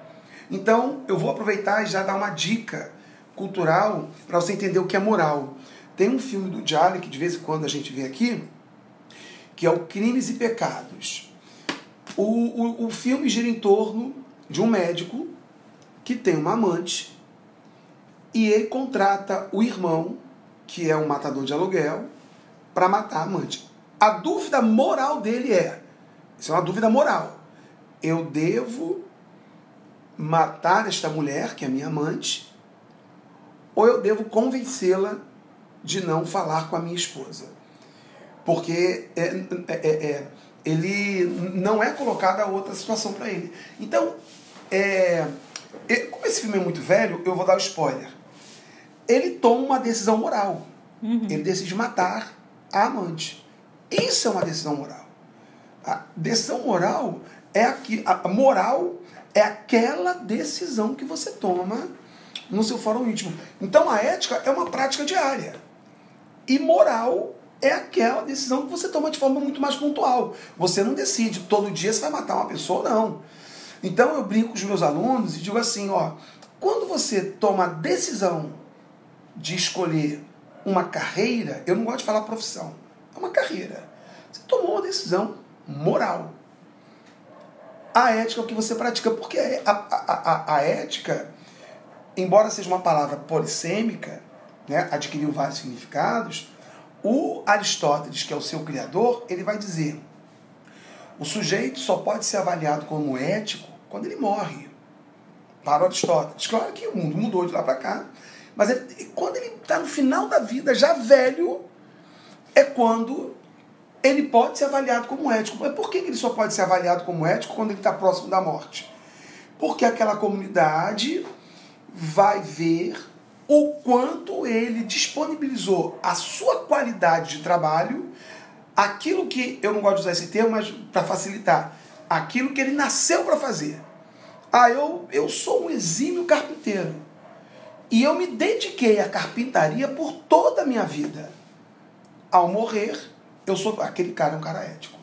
Então, eu vou aproveitar e já dar uma dica cultural para você entender o que é moral. Tem um filme do Jolly que de vez em quando a gente vê aqui, que é o Crimes e Pecados. O, o, o filme gira em torno de um médico que tem uma amante e ele contrata o irmão, que é um matador de aluguel, para matar a amante. A dúvida moral dele é: isso é uma dúvida moral. Eu devo matar esta mulher, que é minha amante, ou eu devo convencê-la de não falar com a minha esposa? Porque é, é, é, é, ele não é colocada outra situação para ele. Então, é, é, como esse filme é muito velho, eu vou dar o spoiler. Ele toma uma decisão moral. Ele decide matar a amante. Isso é uma decisão moral. A decisão moral é aqui, a moral é aquela decisão que você toma no seu fórum íntimo. Então a ética é uma prática diária. E moral é aquela decisão que você toma de forma muito mais pontual. Você não decide todo dia se vai matar uma pessoa ou não. Então eu brinco com os meus alunos e digo assim, ó, quando você toma a decisão de escolher uma carreira, eu não gosto de falar profissão, é uma carreira. Você tomou uma decisão moral. A ética é o que você pratica, porque a, a, a, a ética, embora seja uma palavra polissêmica, né, adquiriu vários significados, o Aristóteles, que é o seu criador, ele vai dizer: o sujeito só pode ser avaliado como ético quando ele morre. Para Aristóteles. Claro que o mundo mudou de lá para cá, mas ele, quando ele está no final da vida, já velho, é quando ele pode ser avaliado como ético. Mas por que ele só pode ser avaliado como ético quando ele está próximo da morte? Porque aquela comunidade vai ver o quanto ele disponibilizou a sua qualidade de trabalho, aquilo que, eu não gosto de usar esse termo, mas para facilitar, aquilo que ele nasceu para fazer. Ah, eu, eu sou um exímio carpinteiro. E eu me dediquei à carpintaria por toda a minha vida. Ao morrer, eu sou aquele cara, é um cara ético.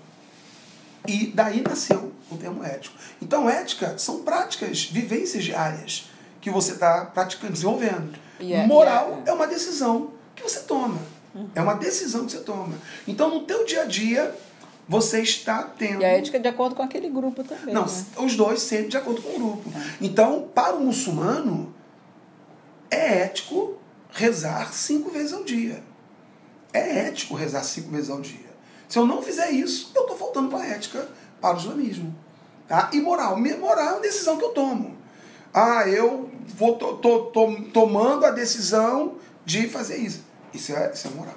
E daí nasceu o termo ético. Então, ética são práticas, vivências diárias que você está praticando, desenvolvendo. Yeah, Moral yeah. é uma decisão que você toma. É uma decisão que você toma. Então, no teu dia a dia, você está tendo... E a ética é de acordo com aquele grupo também. Não, né? os dois sempre de acordo com o grupo. Então, para o muçulmano, é ético rezar cinco vezes ao dia. É ético rezar cinco vezes ao dia. Se eu não fizer isso, eu estou faltando para a ética para o islamismo. Tá? E moral. Moral é uma decisão que eu tomo. Ah, eu vou tô, tô- tô tomando a decisão de fazer isso. Isso é, isso é moral.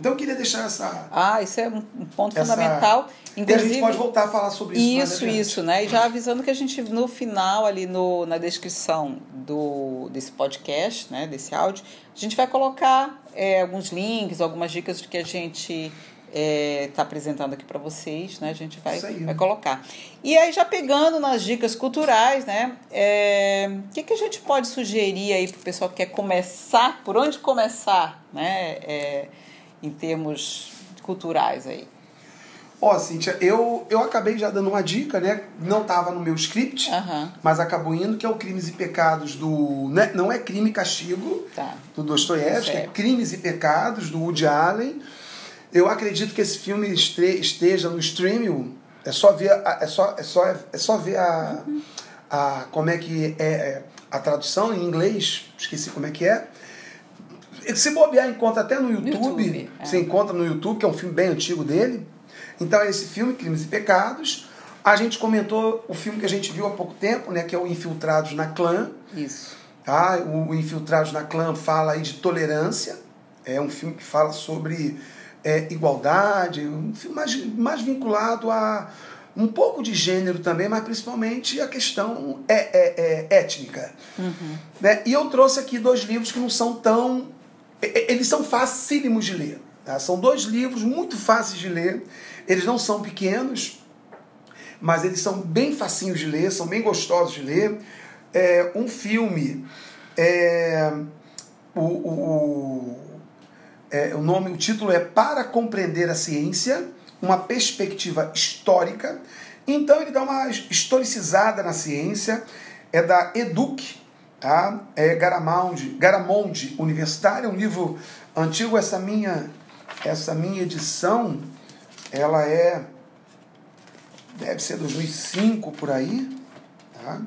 Então eu queria deixar essa. Ah, isso é um ponto essa... fundamental. E a Inclusive, gente pode voltar a falar sobre isso. mais Isso, isso, né? E já avisando que a gente, no final, ali no, na descrição do, desse podcast, né? Desse áudio, a gente vai colocar é, alguns links, algumas dicas que a gente está apresentando aqui para vocês, né? A gente vai, aí. vai colocar. E aí, já pegando nas dicas culturais, né? é, O que, que a gente pode sugerir aí para o pessoal que quer começar? Por onde começar, né? É, em termos culturais aí. Ó, Cíntia, eu, eu acabei já dando uma dica, né? Não estava no meu script, Aham. mas acabou indo, que é o Crimes e Pecados do. né? Não é Crime e Castigo, Tá. do Dostoiévski, é. Crimes e Pecados, do Woody Allen. Eu acredito que esse filme esteja no streaming. É só ver a, é só, é só, é só ver a, a. Como é que é, é a tradução em inglês, esqueci como é que é. Se bobear, encontra até no YouTube. YouTube, é. Você encontra no YouTube, que é um filme bem antigo dele. Então, esse filme, Crimes e Pecados. A gente comentou o filme que a gente viu há pouco tempo, né? Que é o Infiltrados na Clã. Isso. Tá? O Infiltrados na Clã fala aí de tolerância. É um filme que fala sobre é, igualdade. Um filme mais, mais vinculado a um pouco de gênero também, mas principalmente a questão é, é- é étnica. Né? E eu trouxe aqui dois livros que não são tão. Eles são facílimos de ler. tá? São dois livros muito fáceis de ler. Eles não são pequenos, mas eles são bem facinhos de ler, são bem gostosos de ler. É, um filme. é, o, o- é, o nome, o título é Para Compreender a Ciência, uma perspectiva histórica. Então ele dá uma historicizada na ciência, é da Educ, tá? É Garamonde, Garamonde Universitária, é um livro antigo, essa minha, essa minha edição, ela é deve ser 2005 por aí, tá?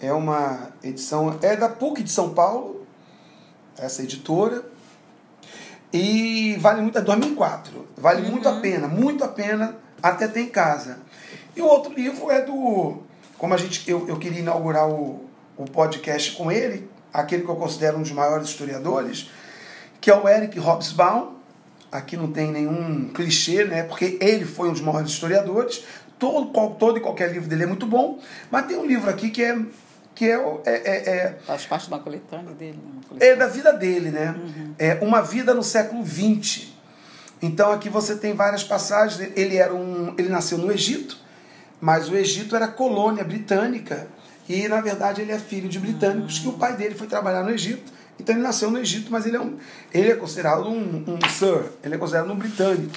É uma edição, é da PUC de São Paulo, essa editora. E vale muito, é 2004. Vale muito a pena, muito a pena, até ter em casa. E o outro livro é do. Como a gente, eu, eu queria inaugurar o, o podcast com ele, aquele que eu considero um dos maiores historiadores, que é o Eric Hobsbawm. Aqui não tem nenhum clichê, né? Porque ele foi um dos maiores historiadores. Todo, todo e qualquer livro dele é muito bom. Mas tem um livro aqui que é. Que é, é, é, é Faz parte de uma coletânea dele, né? É coletânea. da vida dele, né? É uma vida no século XX. Então aqui você tem várias passagens. Ele era um, ele nasceu no Egito, mas o Egito era colônia britânica e na verdade ele é filho de britânicos que o pai dele foi trabalhar no Egito Então ele nasceu no Egito, mas ele é, um, ele é considerado um, um Sir, ele é considerado um britânico.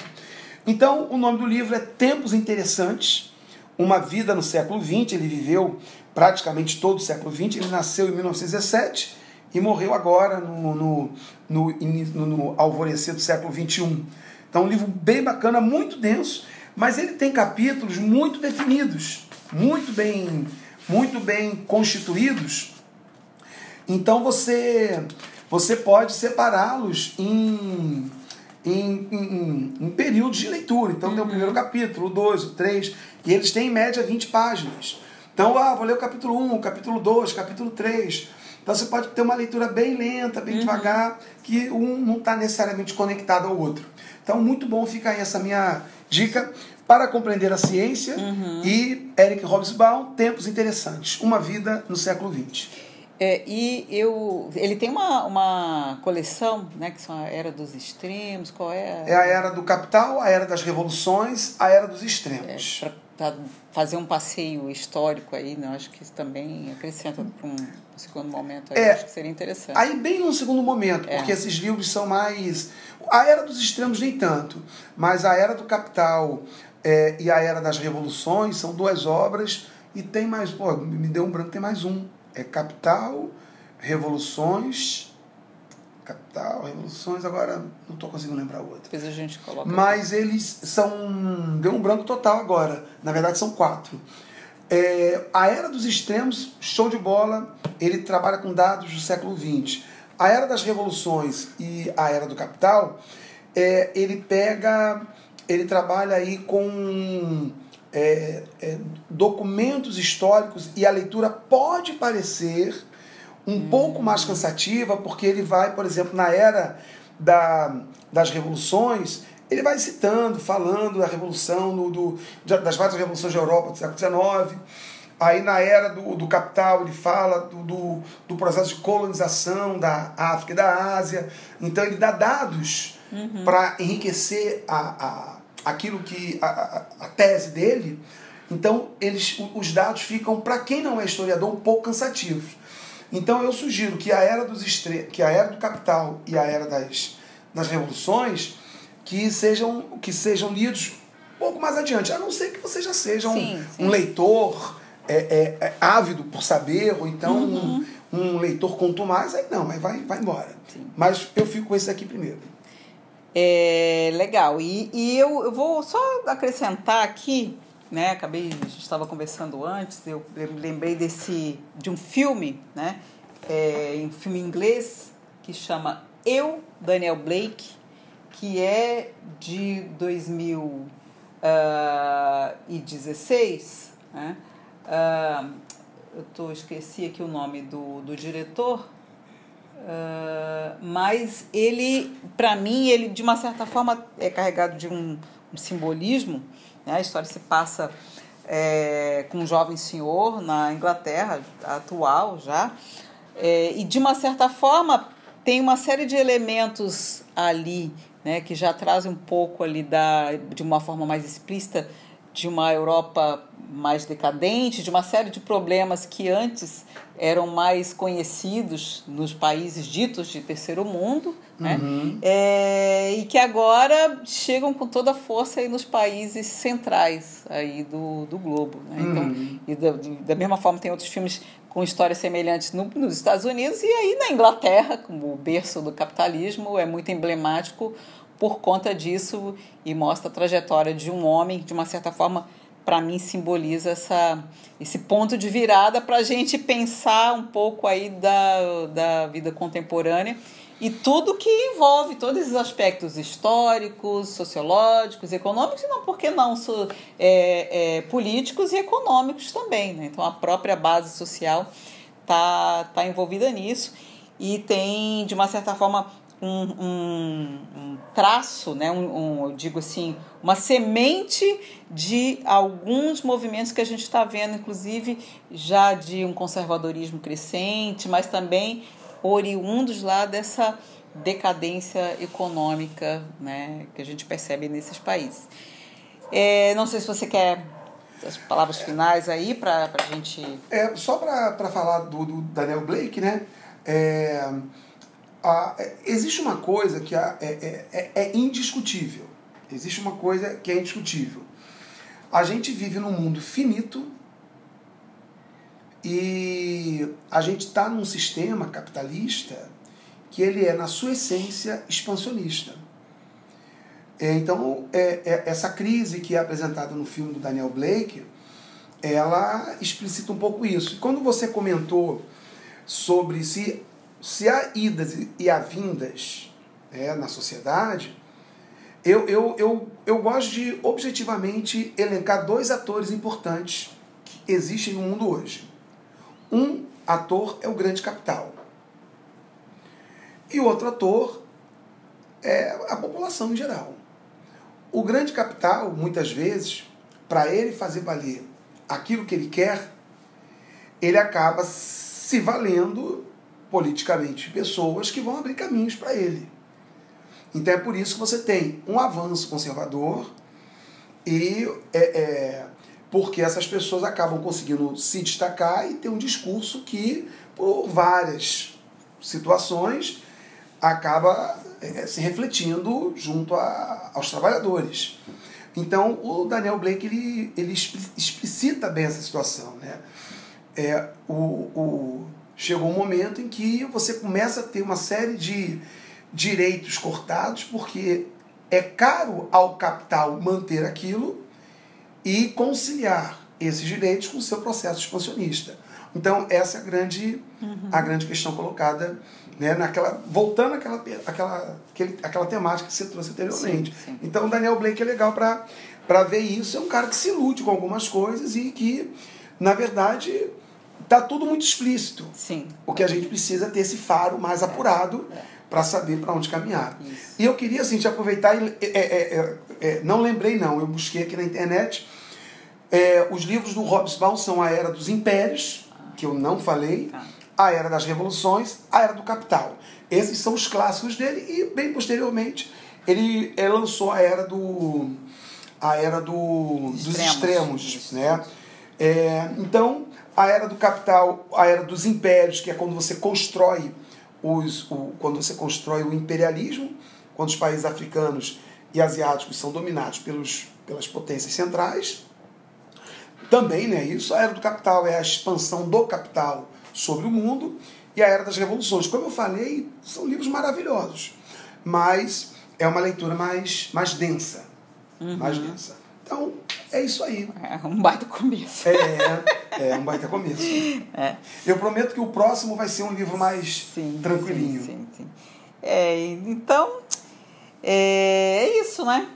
Então o nome do livro é Tempos Interessantes, Uma Vida no Século XX. Ele viveu praticamente todo o século XX. Ele nasceu em 1917 e morreu agora no, no, no, no, no alvorecer do século XXI. Então, um livro bem bacana, muito denso, mas ele tem capítulos muito definidos, muito bem, muito bem constituídos. Então você você pode separá-los em, em, em, em, períodos de leitura. Então tem o primeiro capítulo, o dois, o três, e eles têm em média 20 páginas. Então, ah, vou ler o capítulo 1, o capítulo 2, capítulo 3. Então você pode ter uma leitura bem lenta, bem uhum. devagar, que um não está necessariamente conectado ao outro. Então, muito bom fica aí essa minha dica para compreender a ciência uhum. e Eric Hobsbawm, Tempos Interessantes, Uma Vida no Século XX. É, e eu, ele tem uma, uma coleção, né, que são a Era dos Extremos, qual é? A... É a Era do Capital, a Era das Revoluções, a Era dos Extremos. É, para fazer um passeio histórico aí, né, acho que isso também acrescenta para um segundo momento, aí, é, acho que seria interessante. Aí bem num segundo momento, é. porque esses livros são mais... A Era dos Extremos nem tanto, mas a Era do Capital é, e a Era das Revoluções são duas obras e tem mais, pô, me deu um branco, tem mais um é Capital, Revoluções. Capital, Revoluções, agora não estou conseguindo lembrar o outro. Depois a gente coloca. Mas eles são. Deu um branco total agora. Na verdade, são quatro. É, a Era dos Extremos, show de bola, ele trabalha com dados do século XX. A Era das Revoluções e a Era do Capital, é, ele pega. Ele trabalha aí com é, é, documentos históricos e a leitura pode parecer um hum. pouco mais cansativa, porque ele vai, por exemplo, na era da, das revoluções, ele vai citando, falando da revolução, do, do, das várias revoluções da Europa do século XIX. Aí na era do, do capital ele fala do, do, do, processo de colonização da África e da Ásia. Então ele dá dados uhum. para enriquecer a, a, aquilo que a, a, a tese dele, então eles, os dados ficam, para quem não é historiador, um pouco cansativos. Então eu sugiro que a era dos estre... que a era do capital e a era das, das revoluções que sejam, que sejam lidos um pouco mais adiante, a não ser que você já seja um, sim, sim. um leitor é, é, é, ávido por saber, ou então uhum. um, um leitor mais aí não, aí vai, vai embora. Sim. Mas eu fico com esse aqui primeiro. É, legal. E, e eu, eu vou só acrescentar aqui, né? Acabei, a gente estava conversando antes, eu lembrei desse de um filme, né? É, um filme inglês que chama Eu, Daniel Blake, que é de 2016, ah, né? Uh, eu tô, esqueci aqui o nome do, do diretor, Uh, mas ele, para mim, ele de uma certa forma é carregado de um, um simbolismo. Né? A história se passa é, com um jovem senhor na Inglaterra atual já, é, e de uma certa forma tem uma série de elementos ali né, que já trazem um pouco ali da, de uma forma mais explícita de uma Europa mais decadente, de uma série de problemas que antes eram mais conhecidos nos países ditos de terceiro mundo, né? Uhum. É, e que agora chegam com toda a força aí nos países centrais aí do, do globo. Né? Então, uhum. e da, da mesma forma tem outros filmes com histórias semelhantes no, nos Estados Unidos e aí na Inglaterra, como o berço do capitalismo, é muito emblemático por conta disso e mostra a trajetória de um homem, de uma certa forma, para mim simboliza essa, esse ponto de virada para a gente pensar um pouco aí da, da vida contemporânea e tudo que envolve todos os aspectos históricos, sociológicos, econômicos e não, por que não, é, é, políticos e econômicos também. Né? Então a própria base social está tá envolvida nisso e tem, de uma certa forma, um, um, um traço, né? Um, um, eu digo assim, uma semente de alguns movimentos que a gente está vendo, inclusive já de um conservadorismo crescente, mas também oriundos lá dessa decadência econômica né, que a gente percebe nesses países. É, não sei se você quer as palavras finais aí para a gente. É, só para falar do, do Daniel Blake, né? É, é- existe uma coisa que é, é- é- é indiscutível. Existe uma coisa que é indiscutível. A gente vive num mundo finito e a gente está num sistema capitalista que ele é, na sua essência, expansionista. É, Então, é, essa crise que é apresentada no filme do Daniel Blake, ela explicita um pouco isso. Quando você comentou sobre se, se há idas e há vindas né, na sociedade, eu, eu, eu, eu gosto de objetivamente elencar dois atores importantes que existem no mundo hoje. Um ator é o grande capital. E o outro ator é a população em geral. O grande capital, muitas vezes, para ele fazer valer aquilo que ele quer, ele acaba se valendo politicamente pessoas que vão abrir caminhos para ele. Então é por isso que você tem um avanço conservador e é, é, porque essas pessoas acabam conseguindo se destacar e ter um discurso que, por várias situações, acaba é, se refletindo junto a, aos trabalhadores. Então, o Daniel Blake ele, ele expli- explicita bem essa situação. Né? É, o, o, chegou um momento em que você começa a ter uma série de direitos cortados, porque é caro ao capital manter aquilo e conciliar esses direitos com o seu processo expansionista. Então, essa é a grande, a grande questão colocada, né, naquela, voltando àquela, àquela, aquele, àquela temática que você trouxe anteriormente. Sim, sim. Então, o Daniel Blake é legal para ver isso. É um cara que se ilude com algumas coisas e que, na verdade, está tudo muito explícito. Sim. O que a gente precisa é ter esse faro mais apurado para saber para onde caminhar. Isso. E eu queria, assim, te aproveitar e. é, é, é, é, não lembrei, não. Eu busquei aqui na internet. É, os livros do Hobsbawm são A Era dos Impérios, que eu não falei, Tá. A Era das Revoluções, A Era do Capital. Esses são os clássicos dele e, bem posteriormente, ele, ele lançou a Era do. A Era do, dos Extremos. Extremos, Isso. né? É, então, a era do capital, a era dos impérios, que é quando você constrói os, o, quando você constrói o imperialismo, quando os países africanos e asiáticos são dominados pelos, pelas potências centrais. Também, né, isso, a era do capital é a expansão do capital sobre o mundo e a era das revoluções. Como eu falei, são livros maravilhosos, mas é uma leitura mais, mais densa, mais densa. Então, é isso aí. É um baita começo. É, é um baita começo. É. Eu prometo que o próximo vai ser um livro mais Sim, tranquilinho. Sim, sim, sim. É, então, é, é isso, né?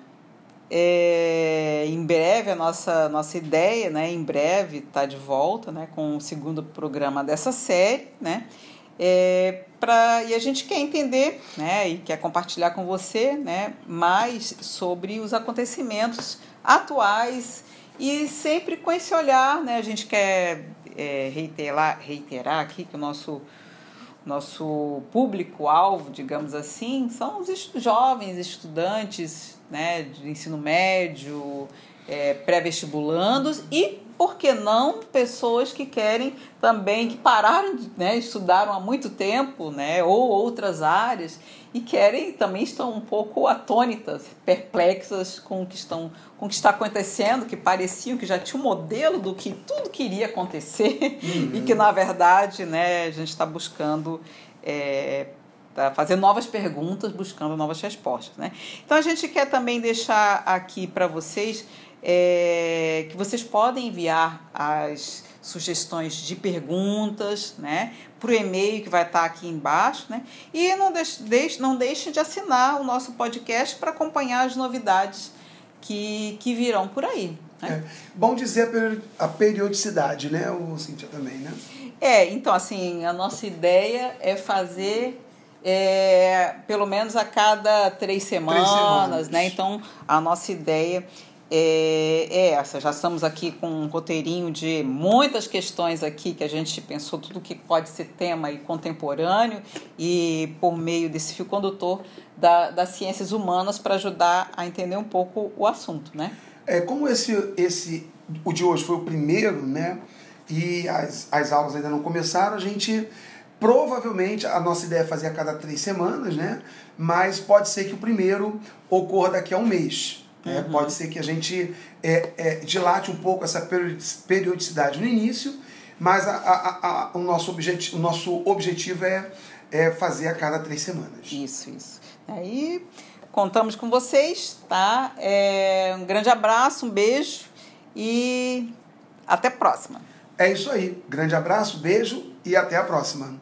É, em breve, a nossa, nossa ideia, né? Em breve, está de volta, né? Com o segundo programa dessa série, né? É, pra, e a gente quer entender, né? E quer compartilhar com você, né? Mais sobre os acontecimentos atuais e sempre com esse olhar, né? A gente quer é, reiterar, reiterar aqui que o nosso nosso público-alvo, digamos assim, são os estu- jovens estudantes né, de ensino médio, é, pré-vestibulandos e, por que não, pessoas que querem também, que pararam, né, estudaram há muito tempo, né, ou outras áreas, e querem, também estão um pouco atônitas, perplexas com o que, estão, com o que está acontecendo, que pareciam que já tinha um modelo do que tudo que iria acontecer, e que, na verdade, né, a gente está buscando é, tá fazendo novas perguntas, buscando novas respostas. Né? Então a gente quer também deixar aqui para vocês é, que vocês podem enviar as sugestões de perguntas né, para o e-mail que vai estar aqui embaixo. Né? E não deixe, deixe, não deixe de assinar o nosso podcast para acompanhar as novidades que, que virão por aí. Né? É. Bom dizer a peri- a periodicidade, né, o Cíntia também, né? É, então assim, a nossa ideia é fazer é, pelo menos a cada três semanas, semanas. né? Então a nossa ideia é, é essa. Já estamos aqui com um roteirinho de muitas questões aqui que a gente pensou tudo que pode ser tema e contemporâneo e por meio desse fio condutor da, das ciências humanas para ajudar a entender um pouco o assunto, né? É, como esse, esse, o de hoje foi o primeiro, né? E as, as aulas ainda não começaram, a gente Provavelmente a nossa ideia é fazer a cada três semanas, né? Mas pode ser que o primeiro ocorra daqui a um mês. Né? Pode ser que a gente é, é, dilate um pouco essa periodi- periodicidade no início, mas a- a- a- o, nosso o nosso objetivo é, é fazer a cada três semanas. Isso, isso. Aí contamos com vocês, tá? É, um grande abraço, um beijo e até a próxima. É isso aí. Grande abraço, beijo e até a próxima.